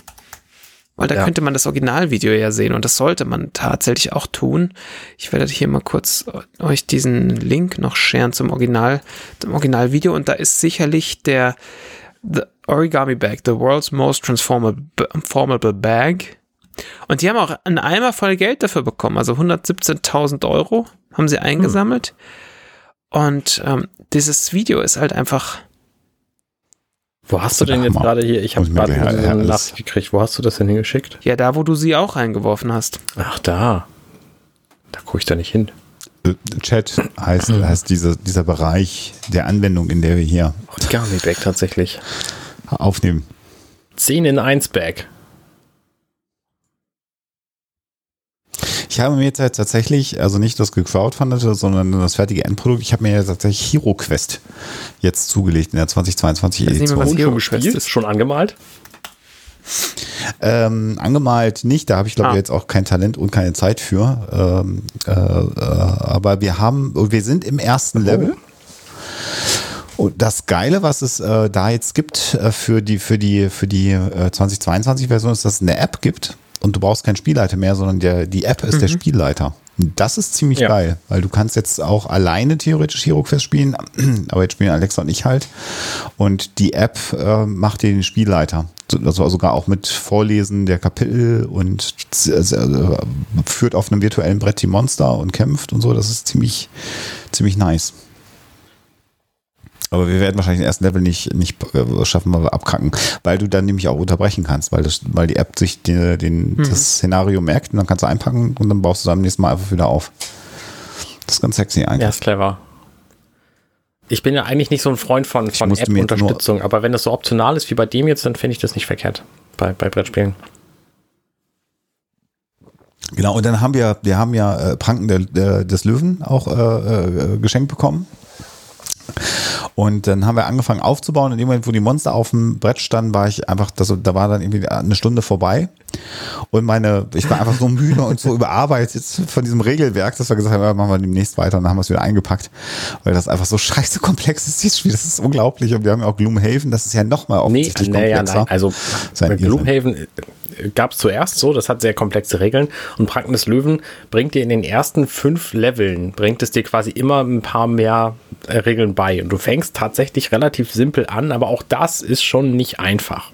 weil da ja. könnte man das Originalvideo ja sehen und das sollte man tatsächlich auch tun. Ich werde hier mal kurz euch diesen Link noch sharen zum Original, zum Originalvideo und da ist sicherlich der The Origami Bag, the world's most transformable bag. Und die haben auch einen Eimer voll Geld dafür bekommen, also 117.000 Euro haben sie eingesammelt. Hm. Und ähm, dieses Video ist halt einfach wo hast du denn jetzt gerade hier? Ich habe gerade so eine Nachricht gekriegt. Wo hast du das denn hingeschickt? Ja, da, wo du sie auch reingeworfen hast. Ach, da. Da gucke ich da nicht hin. Äh, Chat heißt, heißt diese, dieser Bereich der Anwendung, in der wir hier Gummy Bag tatsächlich aufnehmen. 10 in 1 Bag. Ich habe mir jetzt halt tatsächlich, also nicht das gecrowdfundete, sondern das fertige Endprodukt, ich habe mir ja tatsächlich Hero Quest jetzt zugelegt in der 2022 Edition. Was Hero Quest ist schon angemalt? Ähm, angemalt nicht, da habe ich glaube ah. jetzt auch kein Talent und keine Zeit für. Ähm, äh, äh, aber wir haben, wir sind im ersten Level. Und das Geile, was es äh, da jetzt gibt äh, für die, für die, für die äh, 2022-Version, ist, dass es eine App gibt und du brauchst keinen Spielleiter mehr, sondern der, die App ist mhm. der Spielleiter. Das ist ziemlich ja. geil, weil du kannst jetzt auch alleine theoretisch Hero Quest spielen, aber jetzt spielen Alexa und ich halt. Und die App äh, macht dir den Spielleiter. Also sogar auch mit Vorlesen der Kapitel und äh, führt auf einem virtuellen Brett die Monster und kämpft und so. Das ist ziemlich, ziemlich nice. Aber wir werden wahrscheinlich den ersten Level nicht, nicht äh, schaffen, weil wir abkacken, weil du dann nämlich auch unterbrechen kannst, weil, das, weil die App sich den, den, mhm. das Szenario merkt und dann kannst du einpacken und dann baust du es am nächsten Mal einfach wieder auf. Das ist ganz sexy eigentlich. Ja, ist clever. Ich bin ja eigentlich nicht so ein Freund von, von App-Unterstützung, aber wenn das so optional ist wie bei dem jetzt, dann finde ich das nicht verkehrt bei, bei Brettspielen. Genau, und dann haben wir, wir haben ja äh, Pranken der, der, des Löwen auch äh, äh, geschenkt bekommen. Und dann haben wir angefangen aufzubauen. In dem Moment, wo die Monster auf dem Brett standen, war ich einfach, das, da war dann irgendwie eine Stunde vorbei. Und meine, ich war einfach so müde und so überarbeitet von diesem Regelwerk, dass wir gesagt haben, ja, machen wir demnächst weiter und dann haben wir es wieder eingepackt. Weil das einfach so scheiße komplex ist, dieses Spiel. Das ist unglaublich. Und wir haben ja auch Gloomhaven, das ist ja nochmal offensichtlich nee, nee, komplexer. Ja, nein. Also Gloomhaven gab es zuerst so, das hat sehr komplexe Regeln und Pranken des Löwen bringt dir in den ersten fünf Leveln, bringt es dir quasi immer ein paar mehr äh, Regeln bei. Und du fängst tatsächlich relativ simpel an, aber auch das ist schon nicht einfach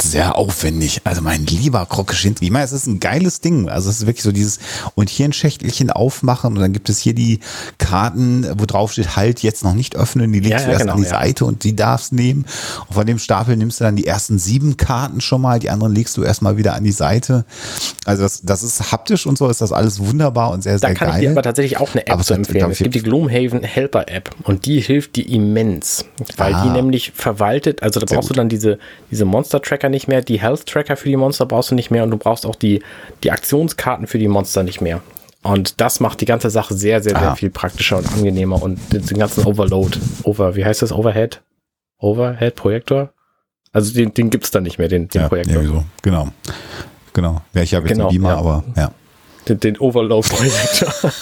sehr aufwendig. Also mein lieber Krokeschinski. Ich meine, es ist ein geiles Ding. Also es ist wirklich so dieses, und hier ein Schächtelchen aufmachen und dann gibt es hier die Karten, wo drauf steht, halt jetzt noch nicht öffnen, die legst ja, du ja, erst genau, an die ja. Seite und die darfst nehmen. Und von dem Stapel nimmst du dann die ersten sieben Karten schon mal, die anderen legst du erstmal wieder an die Seite. Also das, das ist haptisch und so ist das alles wunderbar und sehr, sehr geil. Da kann ich dir aber tatsächlich auch eine App aber zu empfehlen. Es gibt die Gloomhaven Helper App und die hilft dir immens, weil ah. die nämlich verwaltet, also da brauchst du dann diese, diese Monster Tracker nicht mehr, die Health Tracker für die Monster brauchst du nicht mehr und du brauchst auch die, die Aktionskarten für die Monster nicht mehr. Und das macht die ganze Sache sehr, sehr, sehr ah. viel praktischer und angenehmer und den, ganzen Overload, Over, wie heißt das, Overhead? Overhead Projektor? Also den, den gibt es dann nicht mehr, den, den ja, Projektor. So. Genau. Genau. Ja, ich habe jetzt genau, einen Beamer, ja. aber ja. Den, den Overload-Projektor.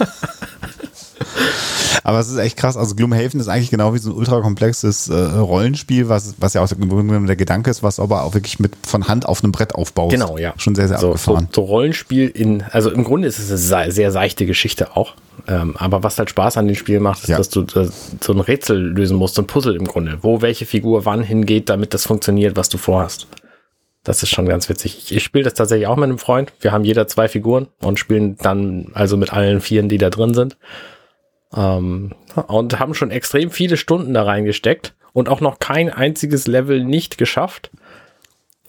Aber es ist echt krass. Also Gloomhaven ist eigentlich genau wie so ein ultrakomplexes äh, Rollenspiel, was, was ja auch der Gedanke ist, was aber auch wirklich mit von Hand auf einem Brett aufbaut. Genau, ja. Schon sehr, sehr so, abgefahren. So, so, Rollenspiel in, also im Grunde ist es eine sehr seichte Geschichte auch. Ähm, aber was halt Spaß an dem Spiel macht, ist, ja. dass du äh, so ein Rätsel lösen musst, so ein Puzzle im Grunde, wo welche Figur wann hingeht, damit das funktioniert, was du vorhast. Das ist schon ganz witzig. Ich, ich spiele das tatsächlich auch mit einem Freund. Wir haben jeder zwei Figuren und spielen dann also mit allen Vieren, die da drin sind. Ähm, und haben schon extrem viele Stunden da reingesteckt und auch noch kein einziges Level nicht geschafft.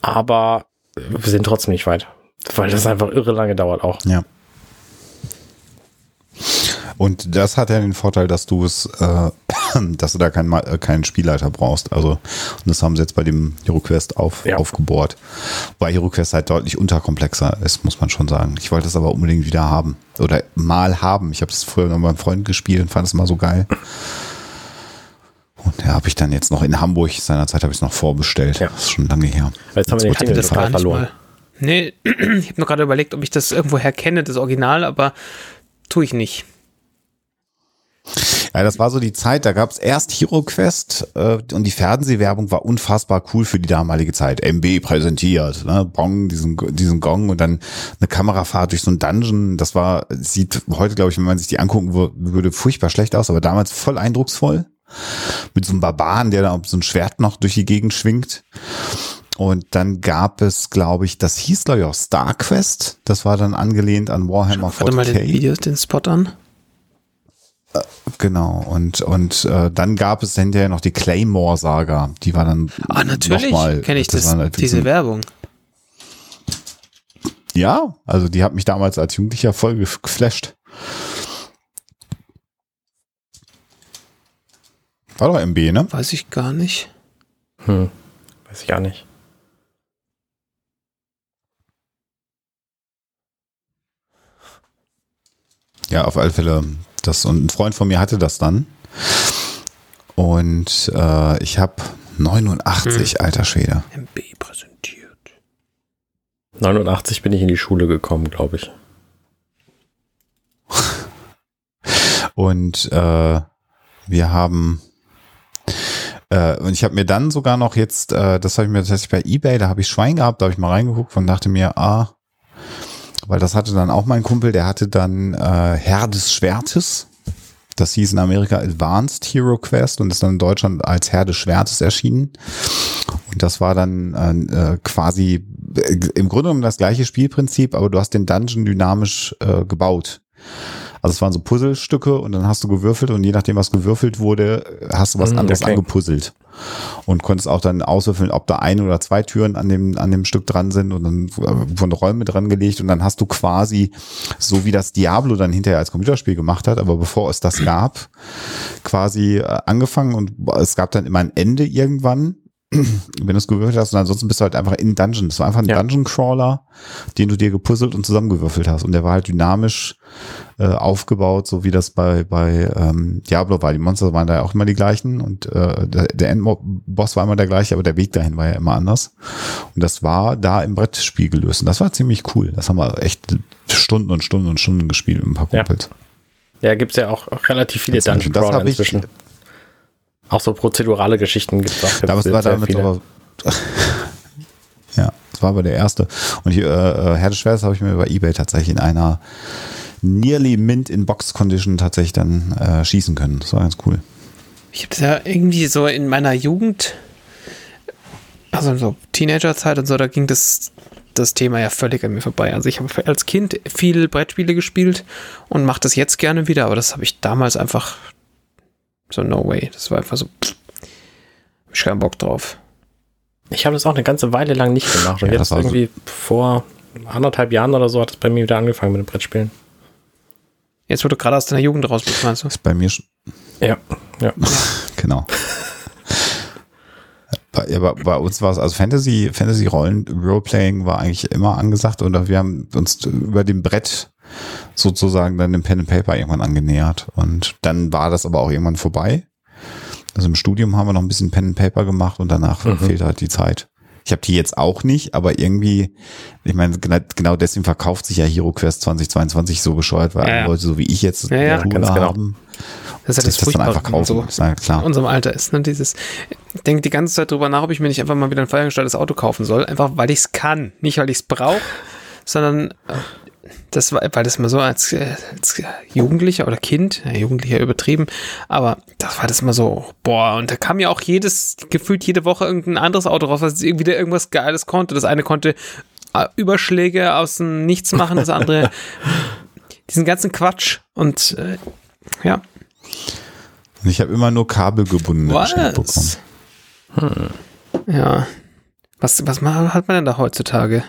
Aber wir sind trotzdem nicht weit, weil das einfach irre lange dauert auch. Ja. Und das hat ja den Vorteil, dass du es, äh, dass du da keinen, äh, keinen Spielleiter brauchst. Also, und das haben sie jetzt bei dem HeroQuest auf, ja. aufgebohrt. Weil HeroQuest halt deutlich unterkomplexer ist, muss man schon sagen. Ich wollte es aber unbedingt wieder haben. Oder mal haben. Ich habe es früher mit meinem Freund gespielt und fand es mal so geil. Und ja, habe ich dann jetzt noch in Hamburg, seinerzeit habe ich es noch vorbestellt. Ja. Das ist schon lange her. Jetzt haben wir den das gar verloren. Mal. Nee, ich habe nur gerade überlegt, ob ich das irgendwoher kenne, das Original, aber tue ich nicht. Ja, das war so die Zeit, da gab es erst Hero Quest äh, und die Fernsehwerbung war unfassbar cool für die damalige Zeit. MB präsentiert, ne? Bong, diesen, diesen Gong und dann eine Kamerafahrt durch so ein Dungeon. Das war, sieht heute, glaube ich, wenn man sich die angucken würde, furchtbar schlecht aus, aber damals voll eindrucksvoll. Mit so einem Barbaren, der da so ein Schwert noch durch die Gegend schwingt. Und dann gab es, glaube ich, das hieß, glaube ich, auch Star Quest. Das war dann angelehnt an Warhammer 40k. Warte mal den Video, den Spot an. Genau, und, und äh, dann gab es hinterher noch die Claymore-Saga. Die war dann. Ah, natürlich kenne ich das, das halt diese Werbung. Ja, also die hat mich damals als Jugendlicher voll geflasht. War doch MB, ne? Weiß ich gar nicht. Hm, weiß ich gar nicht. Ja, auf alle Fälle. Das, und ein Freund von mir hatte das dann. Und äh, ich habe 89, hm. alter Schwede. MB präsentiert. 89 bin ich in die Schule gekommen, glaube ich. und äh, wir haben äh, und ich habe mir dann sogar noch jetzt, äh, das habe ich mir tatsächlich bei eBay, da habe ich Schwein gehabt, da habe ich mal reingeguckt und dachte mir, ah, weil das hatte dann auch mein Kumpel, der hatte dann äh, Herr des Schwertes. Das hieß in Amerika Advanced Hero Quest und ist dann in Deutschland als Herr des Schwertes erschienen. Und das war dann äh, quasi äh, im Grunde genommen das gleiche Spielprinzip, aber du hast den Dungeon dynamisch äh, gebaut. Also es waren so Puzzlestücke und dann hast du gewürfelt und je nachdem, was gewürfelt wurde, hast du was mhm, anderes okay. angepuzzelt. Und konntest auch dann auswürfeln, ob da ein oder zwei Türen an dem, an dem Stück dran sind und dann von Räume dran gelegt und dann hast du quasi, so wie das Diablo dann hinterher als Computerspiel gemacht hat, aber bevor es das gab, quasi äh, angefangen und es gab dann immer ein Ende irgendwann wenn du es gewürfelt hast und ansonsten bist du halt einfach in Dungeon. Das war einfach ein ja. Dungeon Crawler, den du dir gepuzzelt und zusammengewürfelt hast. Und der war halt dynamisch äh, aufgebaut, so wie das bei, bei ähm, Diablo war. Die Monster waren da ja auch immer die gleichen und äh, der, der Endboss war immer der gleiche, aber der Weg dahin war ja immer anders. Und das war da im Brettspiel gelöst. Und das war ziemlich cool. Das haben wir echt Stunden und Stunden und Stunden gespielt mit ein paar Kumpels. Ja, ja gibt's ja auch, auch relativ viele Dungeon Crawler inzwischen. Ich, auch so prozedurale Geschichten gibt es auch. Damals war damit aber, ja, das war aber der erste. Und hier, äh, Herr des Schwertes habe ich mir über Ebay tatsächlich in einer nearly mint in Box Condition tatsächlich dann äh, schießen können. Das war ganz cool. Ich habe das ja irgendwie so in meiner Jugend, also so Teenagerzeit und so, da ging das das Thema ja völlig an mir vorbei. Also ich habe als Kind viel Brettspiele gespielt und mache das jetzt gerne wieder, aber das habe ich damals einfach so, no way. Das war einfach so, pff, hab ich keinen Bock drauf. Ich habe das auch eine ganze Weile lang nicht gemacht. Und ja, jetzt irgendwie so. vor anderthalb Jahren oder so hat es bei mir wieder angefangen mit dem Brettspielen. Jetzt, wo du gerade aus deiner Jugend raus bist, meinst du? Ist bei mir schon. Ja, ja. genau. bei, bei, bei, uns war es, also Fantasy, Fantasy-Rollen, Roleplaying war eigentlich immer angesagt oder wir haben uns über dem Brett sozusagen dann dem Pen and Paper irgendwann angenähert. Und dann war das aber auch irgendwann vorbei. Also im Studium haben wir noch ein bisschen Pen and Paper gemacht und danach mhm. fehlt halt die Zeit. Ich habe die jetzt auch nicht, aber irgendwie, ich meine, genau deswegen verkauft sich ja Hero Quest 2022 so bescheuert, weil ja, ja. Leute so wie ich jetzt ja, ja, ganz genau. haben. Das ist ja das, das dann einfach kaufen. So ja, klar. In unserem Alter ist, ne, dieses, ich denke die ganze Zeit drüber nach, ob ich mir nicht einfach mal wieder ein feiergestelltes Auto kaufen soll, einfach weil ich es kann, nicht weil ich es brauche, sondern äh, das war, weil das mal so als, äh, als Jugendlicher oder Kind, ja, Jugendlicher übertrieben, aber das war das mal so, boah, und da kam ja auch jedes, gefühlt jede Woche irgendein anderes Auto raus, was irgendwie irgendwas Geiles konnte. Das eine konnte äh, Überschläge aus dem Nichts machen, das andere diesen ganzen Quatsch und äh, ja. Ich habe immer nur kabelgebundene was? bekommen. Hm. Ja. Was, was hat man denn da heutzutage?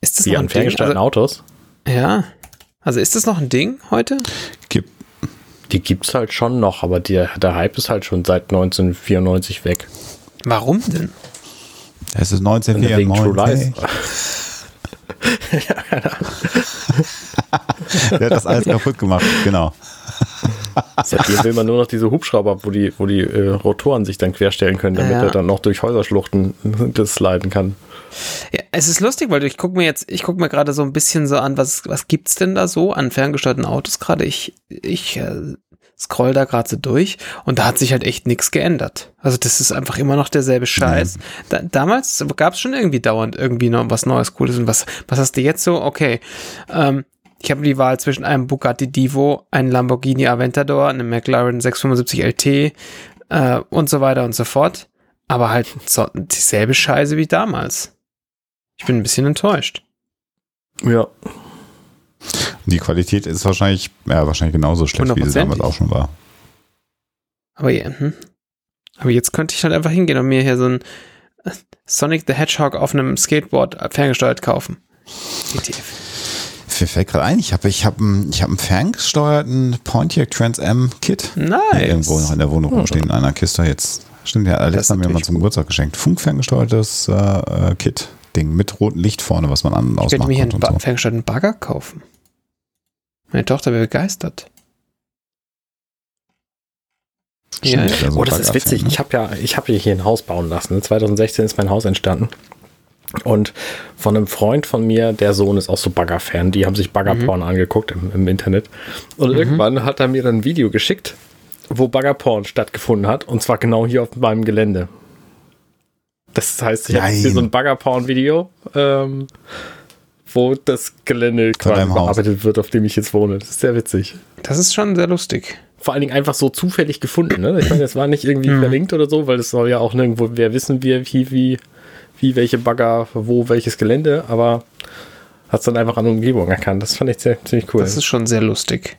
Ist das Wie noch an ferngesteuerten also, Autos? Ja. Also ist das noch ein Ding heute? Gibt. Die gibt's halt schon noch, aber der, der Hype ist halt schon seit 1994 weg. Warum denn? Es ist 1994. Der hat das alles kaputt gemacht, genau. Seitdem will man nur noch diese Hubschrauber, wo die, wo die äh, Rotoren sich dann querstellen können, damit ja. er dann noch durch Häuserschluchten das leiten kann. Ja, es ist lustig, weil ich gucke mir jetzt, ich gucke mir gerade so ein bisschen so an, was, was gibt's denn da so an ferngesteuerten Autos gerade? Ich, ich äh, scroll da gerade so durch und da hat sich halt echt nichts geändert. Also das ist einfach immer noch derselbe Scheiß. Mhm. Da, damals gab es schon irgendwie dauernd irgendwie noch was Neues, Cooles und was, was hast du jetzt so? Okay, ähm, ich habe die Wahl zwischen einem Bugatti Divo, einem Lamborghini Aventador, einem McLaren 675 LT äh, und so weiter und so fort. Aber halt so, dieselbe Scheiße wie damals. Ich bin ein bisschen enttäuscht. Ja. Die Qualität ist wahrscheinlich, ja, wahrscheinlich genauso schlecht, wie sie damals auch schon war. Aber, ja, hm. Aber jetzt könnte ich halt einfach hingehen und mir hier so ein äh, Sonic the Hedgehog auf einem Skateboard ferngesteuert kaufen. ETF. Mir fällt gerade ein, ich habe ich hab einen ich hab einen ferngesteuerten Pontiac Trans Am Kit. Nice. Irgendwo noch in der Wohnung rumstehen, in einer Kiste jetzt. Stimmt, ja, letztes haben mir mal zum Geburtstag geschenkt. Funkferngesteuertes äh, Kit. Ding mit rotem Licht vorne, was man an und ausmachen kann. Ich könnte mir hier einen so. Bagger kaufen. Meine Tochter wäre begeistert. Ja, ja. Oh, das ist witzig. Ne? Ich habe ja, ich habe hier ein Haus bauen lassen. 2016 ist mein Haus entstanden. Und von einem Freund von mir, der Sohn ist auch so Bagger-Fan, die haben sich Baggerporn mhm. angeguckt im, im, Internet. Und mhm. irgendwann hat er mir dann ein Video geschickt, wo Baggerporn stattgefunden hat. Und zwar genau hier auf meinem Gelände. Das heißt, ich habe hier so ein Baggerporn-Video, ähm, wo das Gelände quasi bearbeitet wird, auf dem ich jetzt wohne. Das ist sehr witzig. Das ist schon sehr lustig. Vor allen Dingen einfach so zufällig gefunden. Ne? Ich meine, das war nicht irgendwie mhm. verlinkt oder so, weil das soll ja auch nirgendwo, wer wissen wir, wie, wie wie welche Bagger, wo welches Gelände, aber hat es dann einfach an der Umgebung erkannt. Das fand ich sehr, ziemlich cool. Das ist schon sehr lustig.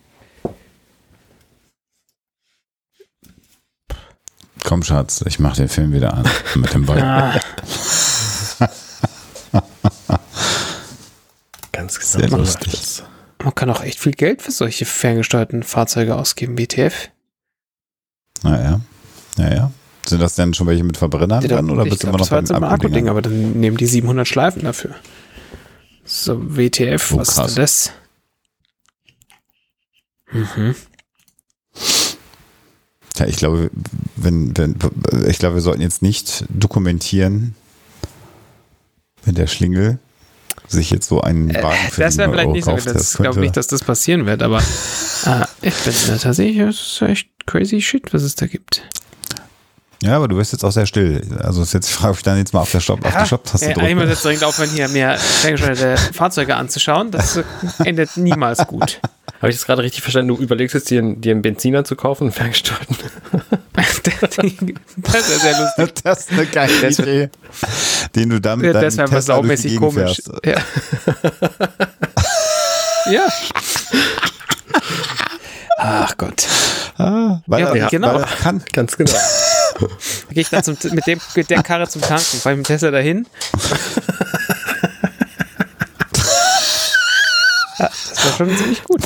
Komm, Schatz, ich mach den Film wieder an mit dem Ball. Ah. Ganz genau. Sehr lustig. Man kann auch echt viel Geld für solche ferngesteuerten Fahrzeuge ausgeben, WTF. Naja, naja. Sind das denn schon welche mit Verbrennern ja, dran oder bist du immer noch beim Akku-Ding? Akku aber dann nehmen die 700 Schleifen dafür. So, WTF, oh, was krass. ist denn das? Mhm. Ja, ich glaube, wenn, wenn, ich glaube, wir sollten jetzt nicht dokumentieren, wenn der Schlingel sich jetzt so einen äh, Wagen für äh, Das wäre vielleicht nicht so, ich glaube nicht, dass das passieren wird, aber äh, ich bin tatsächlich, das ist echt crazy shit, was es da gibt. Ja, aber du wirst jetzt auch sehr still. Also ist jetzt die Frage, ob ich dann jetzt mal auf der Stopp, ja, auf die Stopp-Taste drücke. Eigentlich muss jetzt dringend aufhören, hier mehr ferngesteuerte Fahrzeuge anzuschauen. Das endet niemals gut. Habe ich das gerade richtig verstanden? Du überlegst jetzt, dir, dir einen Benziner zu kaufen, einen ferngesteuerten? das ist sehr lustig. Das ist eine geile das Idee, den du damit ja, Das wäre aber saumäßig komisch. Ja. ja. Ach Gott. Ah, weil ja, er, genau. Weil kann. Ganz genau. Da gehe ich dann zum, mit, dem, mit der Karre zum Tanken, fahre mit Tesla dahin. ja, das war schon ziemlich gut.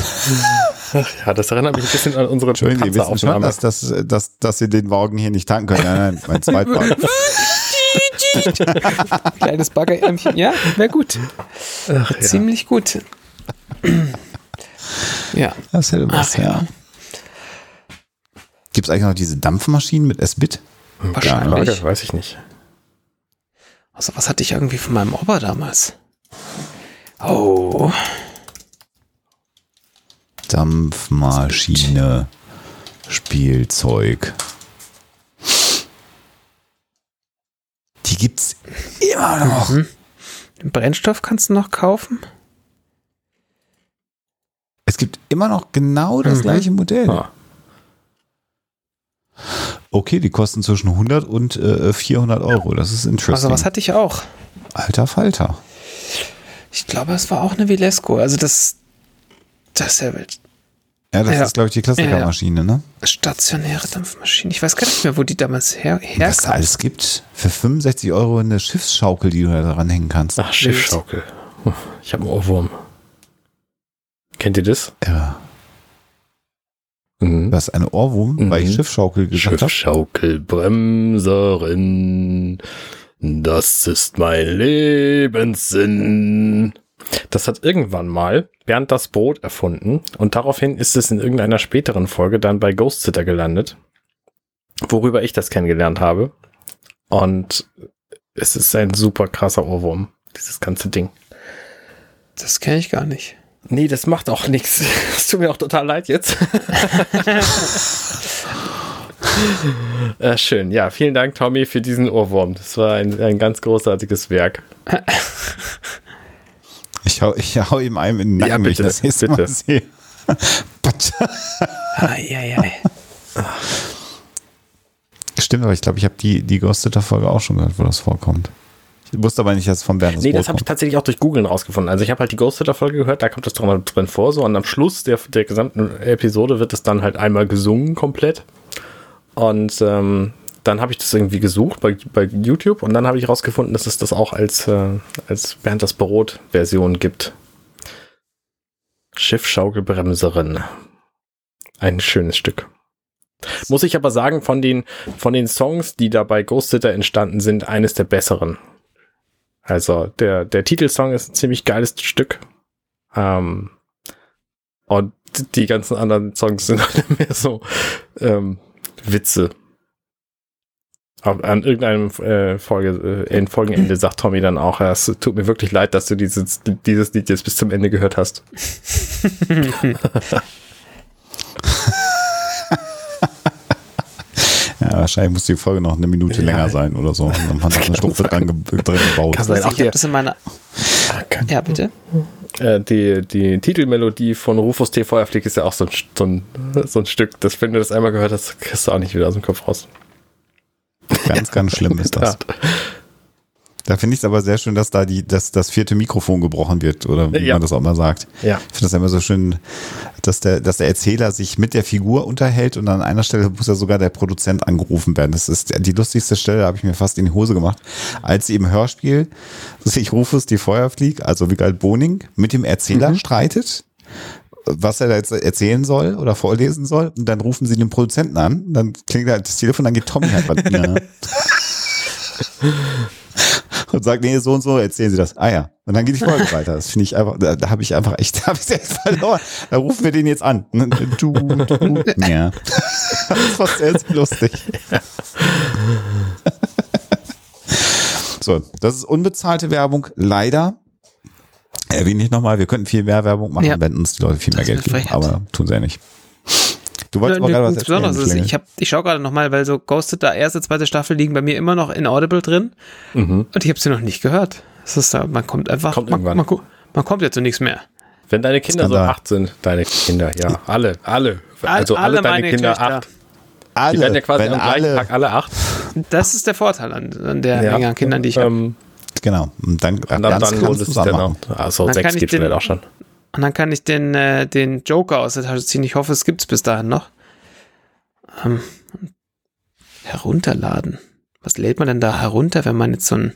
Ach ja, das erinnert mich ein bisschen an unsere Schön, Sie wissen schon, dass, dass, dass, dass Sie den Wagen hier nicht tanken können. Nein, nein, mein Zweitwagen. Kleines Baggerärmchen, ja, wäre gut. Ach, ja. Ziemlich gut. ja. Das hätte was, ja. ja. Gibt es eigentlich noch diese Dampfmaschinen mit S-Bit? Wahrscheinlich. Ja, weiß ich nicht. Also was hatte ich irgendwie von meinem Opa damals? Oh. Dampfmaschine, Spielzeug. Die gibt's immer noch. Mhm. Den Brennstoff kannst du noch kaufen? Es gibt immer noch genau das mhm. gleiche Modell. Ah. Okay, die kosten zwischen 100 und äh, 400 Euro. Das ist interessant. Also was hatte ich auch? Alter Falter. Ich glaube, es war auch eine Vilesco. Also das, das ist ja. Ja, das ja. ist, glaube ich, die Klassikermaschine, ja. ne? Stationäre Dampfmaschine. Ich weiß gar nicht mehr, wo die damals her herkam. Was es alles gibt. Für 65 Euro eine Schiffsschaukel, die du da dran hängen kannst. Ach, Schiffsschaukel. Ich habe einen Ohrwurm. Kennt ihr das? Ja. Mhm. Das ist eine Ohrwurm, mhm. weil ich Schiffschaukel gesagt habe. Schiffschaukelbremserin, das ist mein Lebenssinn. Das hat irgendwann mal Bernd das Brot erfunden und daraufhin ist es in irgendeiner späteren Folge dann bei Ghost Sitter gelandet, worüber ich das kennengelernt habe. Und es ist ein super krasser Ohrwurm, dieses ganze Ding. Das kenne ich gar nicht. Nee, das macht auch nichts. Es tut mir auch total leid jetzt. äh, schön. Ja, vielen Dank, Tommy, für diesen Ohrwurm. Das war ein, ein ganz großartiges Werk. Ich hau, ich hau ihm einem in den Nacken, ja, bitte, ich das nächste bitte. Mal sehe. Stimmt, aber ich glaube, ich habe die, die Ghost-Folge auch schon gehört, wo das vorkommt. Ich wusste aber nicht, dass es von Bernd Nee, das habe ich tatsächlich auch durch Googlen rausgefunden. Also ich habe halt die Ghost-Folge gehört, da kommt das drin vor, so und am Schluss der, der gesamten Episode wird es dann halt einmal gesungen komplett. Und ähm, dann habe ich das irgendwie gesucht bei, bei YouTube und dann habe ich rausgefunden, dass es das auch als, äh, als Bernd das Brot-Version gibt. Schiffschaukelbremserin. Ein schönes Stück. Muss ich aber sagen, von den, von den Songs, die da bei Ghost Sitter entstanden sind, eines der besseren. Also der, der Titelsong ist ein ziemlich geiles Stück. Ähm, Und die ganzen anderen Songs sind halt mehr so ähm, Witze. An irgendeinem äh, Folge, äh, in Folgenende sagt Tommy dann auch, es tut mir wirklich leid, dass du dieses, dieses Lied jetzt bis zum Ende gehört hast. Ja, wahrscheinlich muss die Folge noch eine Minute ja. länger sein oder so. dann hat man eine Strophe dran, drin gebaut. Kann sein. Ich habe das in meiner. Ja, bitte. Äh, die, die Titelmelodie von Rufus T. Feuerflieg ist ja auch so ein, so ein, so ein Stück, das, wenn du das einmal gehört hast, kriegst du auch nicht wieder aus dem Kopf raus. Ganz, ganz schlimm ist das. Da finde ich es aber sehr schön, dass da die, dass das vierte Mikrofon gebrochen wird, oder wie ja. man das auch mal sagt. Ja. Ich finde das immer so schön, dass der, dass der Erzähler sich mit der Figur unterhält und an einer Stelle muss ja sogar der Produzent angerufen werden. Das ist die lustigste Stelle, habe ich mir fast in die Hose gemacht, als sie im Hörspiel sich Rufus die Feuerflieg, also Wiegald Boning, mit dem Erzähler mhm. streitet was er da jetzt erzählen soll oder vorlesen soll. Und dann rufen sie den Produzenten an. Dann klingt halt das Telefon, dann geht Tommy halt was. und sagt, nee, so und so, erzählen Sie das. Ah ja. Und dann geht die Folge weiter. Das finde ich einfach, da, da habe ich einfach echt, da habe ich echt verloren. Da rufen wir den jetzt an. Du, du, ja. Das war sehr, sehr lustig. So, das ist unbezahlte Werbung, leider. Erwähne ich nochmal, wir könnten viel mehr Werbung machen, ja. wenn uns die Leute viel mehr Geld geben, aber tun sie ja nicht. Du wolltest ja, gerade was Besonderes ist, ich, hab, ich schaue gerade nochmal, weil so Ghosted, da erste, zweite Staffel liegen bei mir immer noch in Audible drin. Mhm. Und ich habe sie noch nicht gehört. Das ist da, man kommt einfach, kommt man, man, man, kommt jetzt zu nichts mehr. Wenn deine Kinder so acht sind, deine Kinder, ja, alle, alle. Also alle, alle deine Kinder Töchter. acht. Alle, die werden ja quasi am gleichen alle, Tag alle acht. Das ist der Vorteil an, an der ja, Menge an Kindern, die ich ähm, habe. Genau. Und dann, dann, dann, dann lohnt es sich dann. Also dann sechs gibt es vielleicht auch schon. Und dann kann ich den, äh, den Joker aus der Tasche ziehen. Ich hoffe, es gibt es bis dahin noch. Ähm, herunterladen. Was lädt man denn da herunter, wenn man jetzt so ein,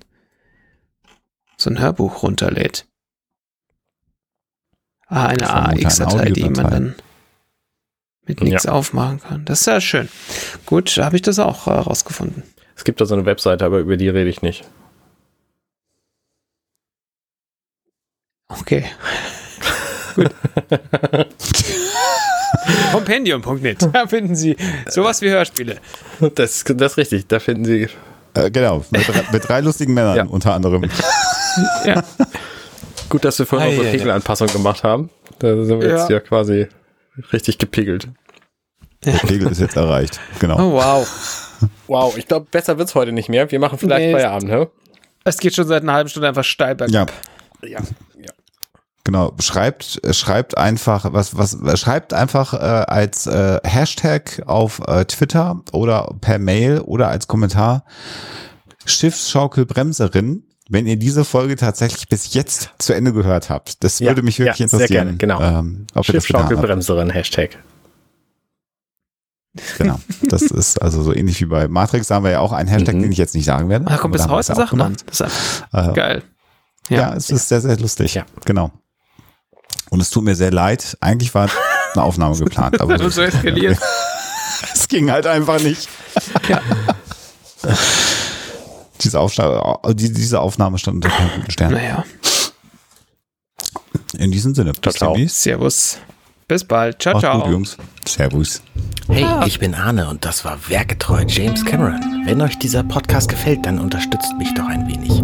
so ein Hörbuch runterlädt? Ah, eine AX-Datei, die man dann mit nichts ja. aufmachen kann. Das ist ja schön. Gut, da habe ich das auch äh, rausgefunden. Es gibt da so eine Webseite, aber über die rede ich nicht. Okay. Gut. Compendium.net. Da finden Sie sowas wie Hörspiele. Das, das ist richtig. Da finden Sie. Äh, genau. Mit, mit, drei lustigen Männern ja. unter anderem. Ja. Gut, dass wir vorhin unsere Pegelanpassung gemacht haben. Da sind wir ja. jetzt ja quasi richtig gepegelt. Der Pegel ist jetzt erreicht. Genau. Oh, wow. Wow, ich glaube, besser wird es heute nicht mehr. Wir machen vielleicht nee, Feierabend, ne? Es geht schon seit einer halben Stunde einfach steil bergab. Ja. Ja. Genau, schreibt, schreibt einfach, was, was, schreibt einfach äh, als äh, Hashtag auf äh, Twitter oder per Mail oder als Kommentar Schiffsschaukelbremserin, wenn ihr diese Folge tatsächlich bis jetzt zu Ende gehört habt. Das ja, würde mich wirklich ja, interessieren. Sehr gerne, genau. Ähm, Schiffsschaukelbremserin, Hashtag. Genau. Das ist also so ähnlich wie bei Matrix. Da haben wir ja auch einen Hashtag, mhm. den ich jetzt nicht sagen werde. Da kommt bis heute Sachen an. Das ist äh, geil. Ja, ja es ist sehr, sehr lustig. Ja. Genau. Und es tut mir sehr leid. Eigentlich war eine Aufnahme geplant. Aber so eskaliert. es ging halt einfach nicht. Ja. diese, Aufsta diese Aufnahme stand unter keinem guten Stern. Naja. In diesem Sinne. Bis ciao. Servus. Bis bald. Ciao, Macht's ciao. Gut, Jungs. Servus. Hey, ich bin Arne und das war Werketreu James Cameron. Wenn euch dieser Podcast gefällt, dann unterstützt mich doch ein wenig.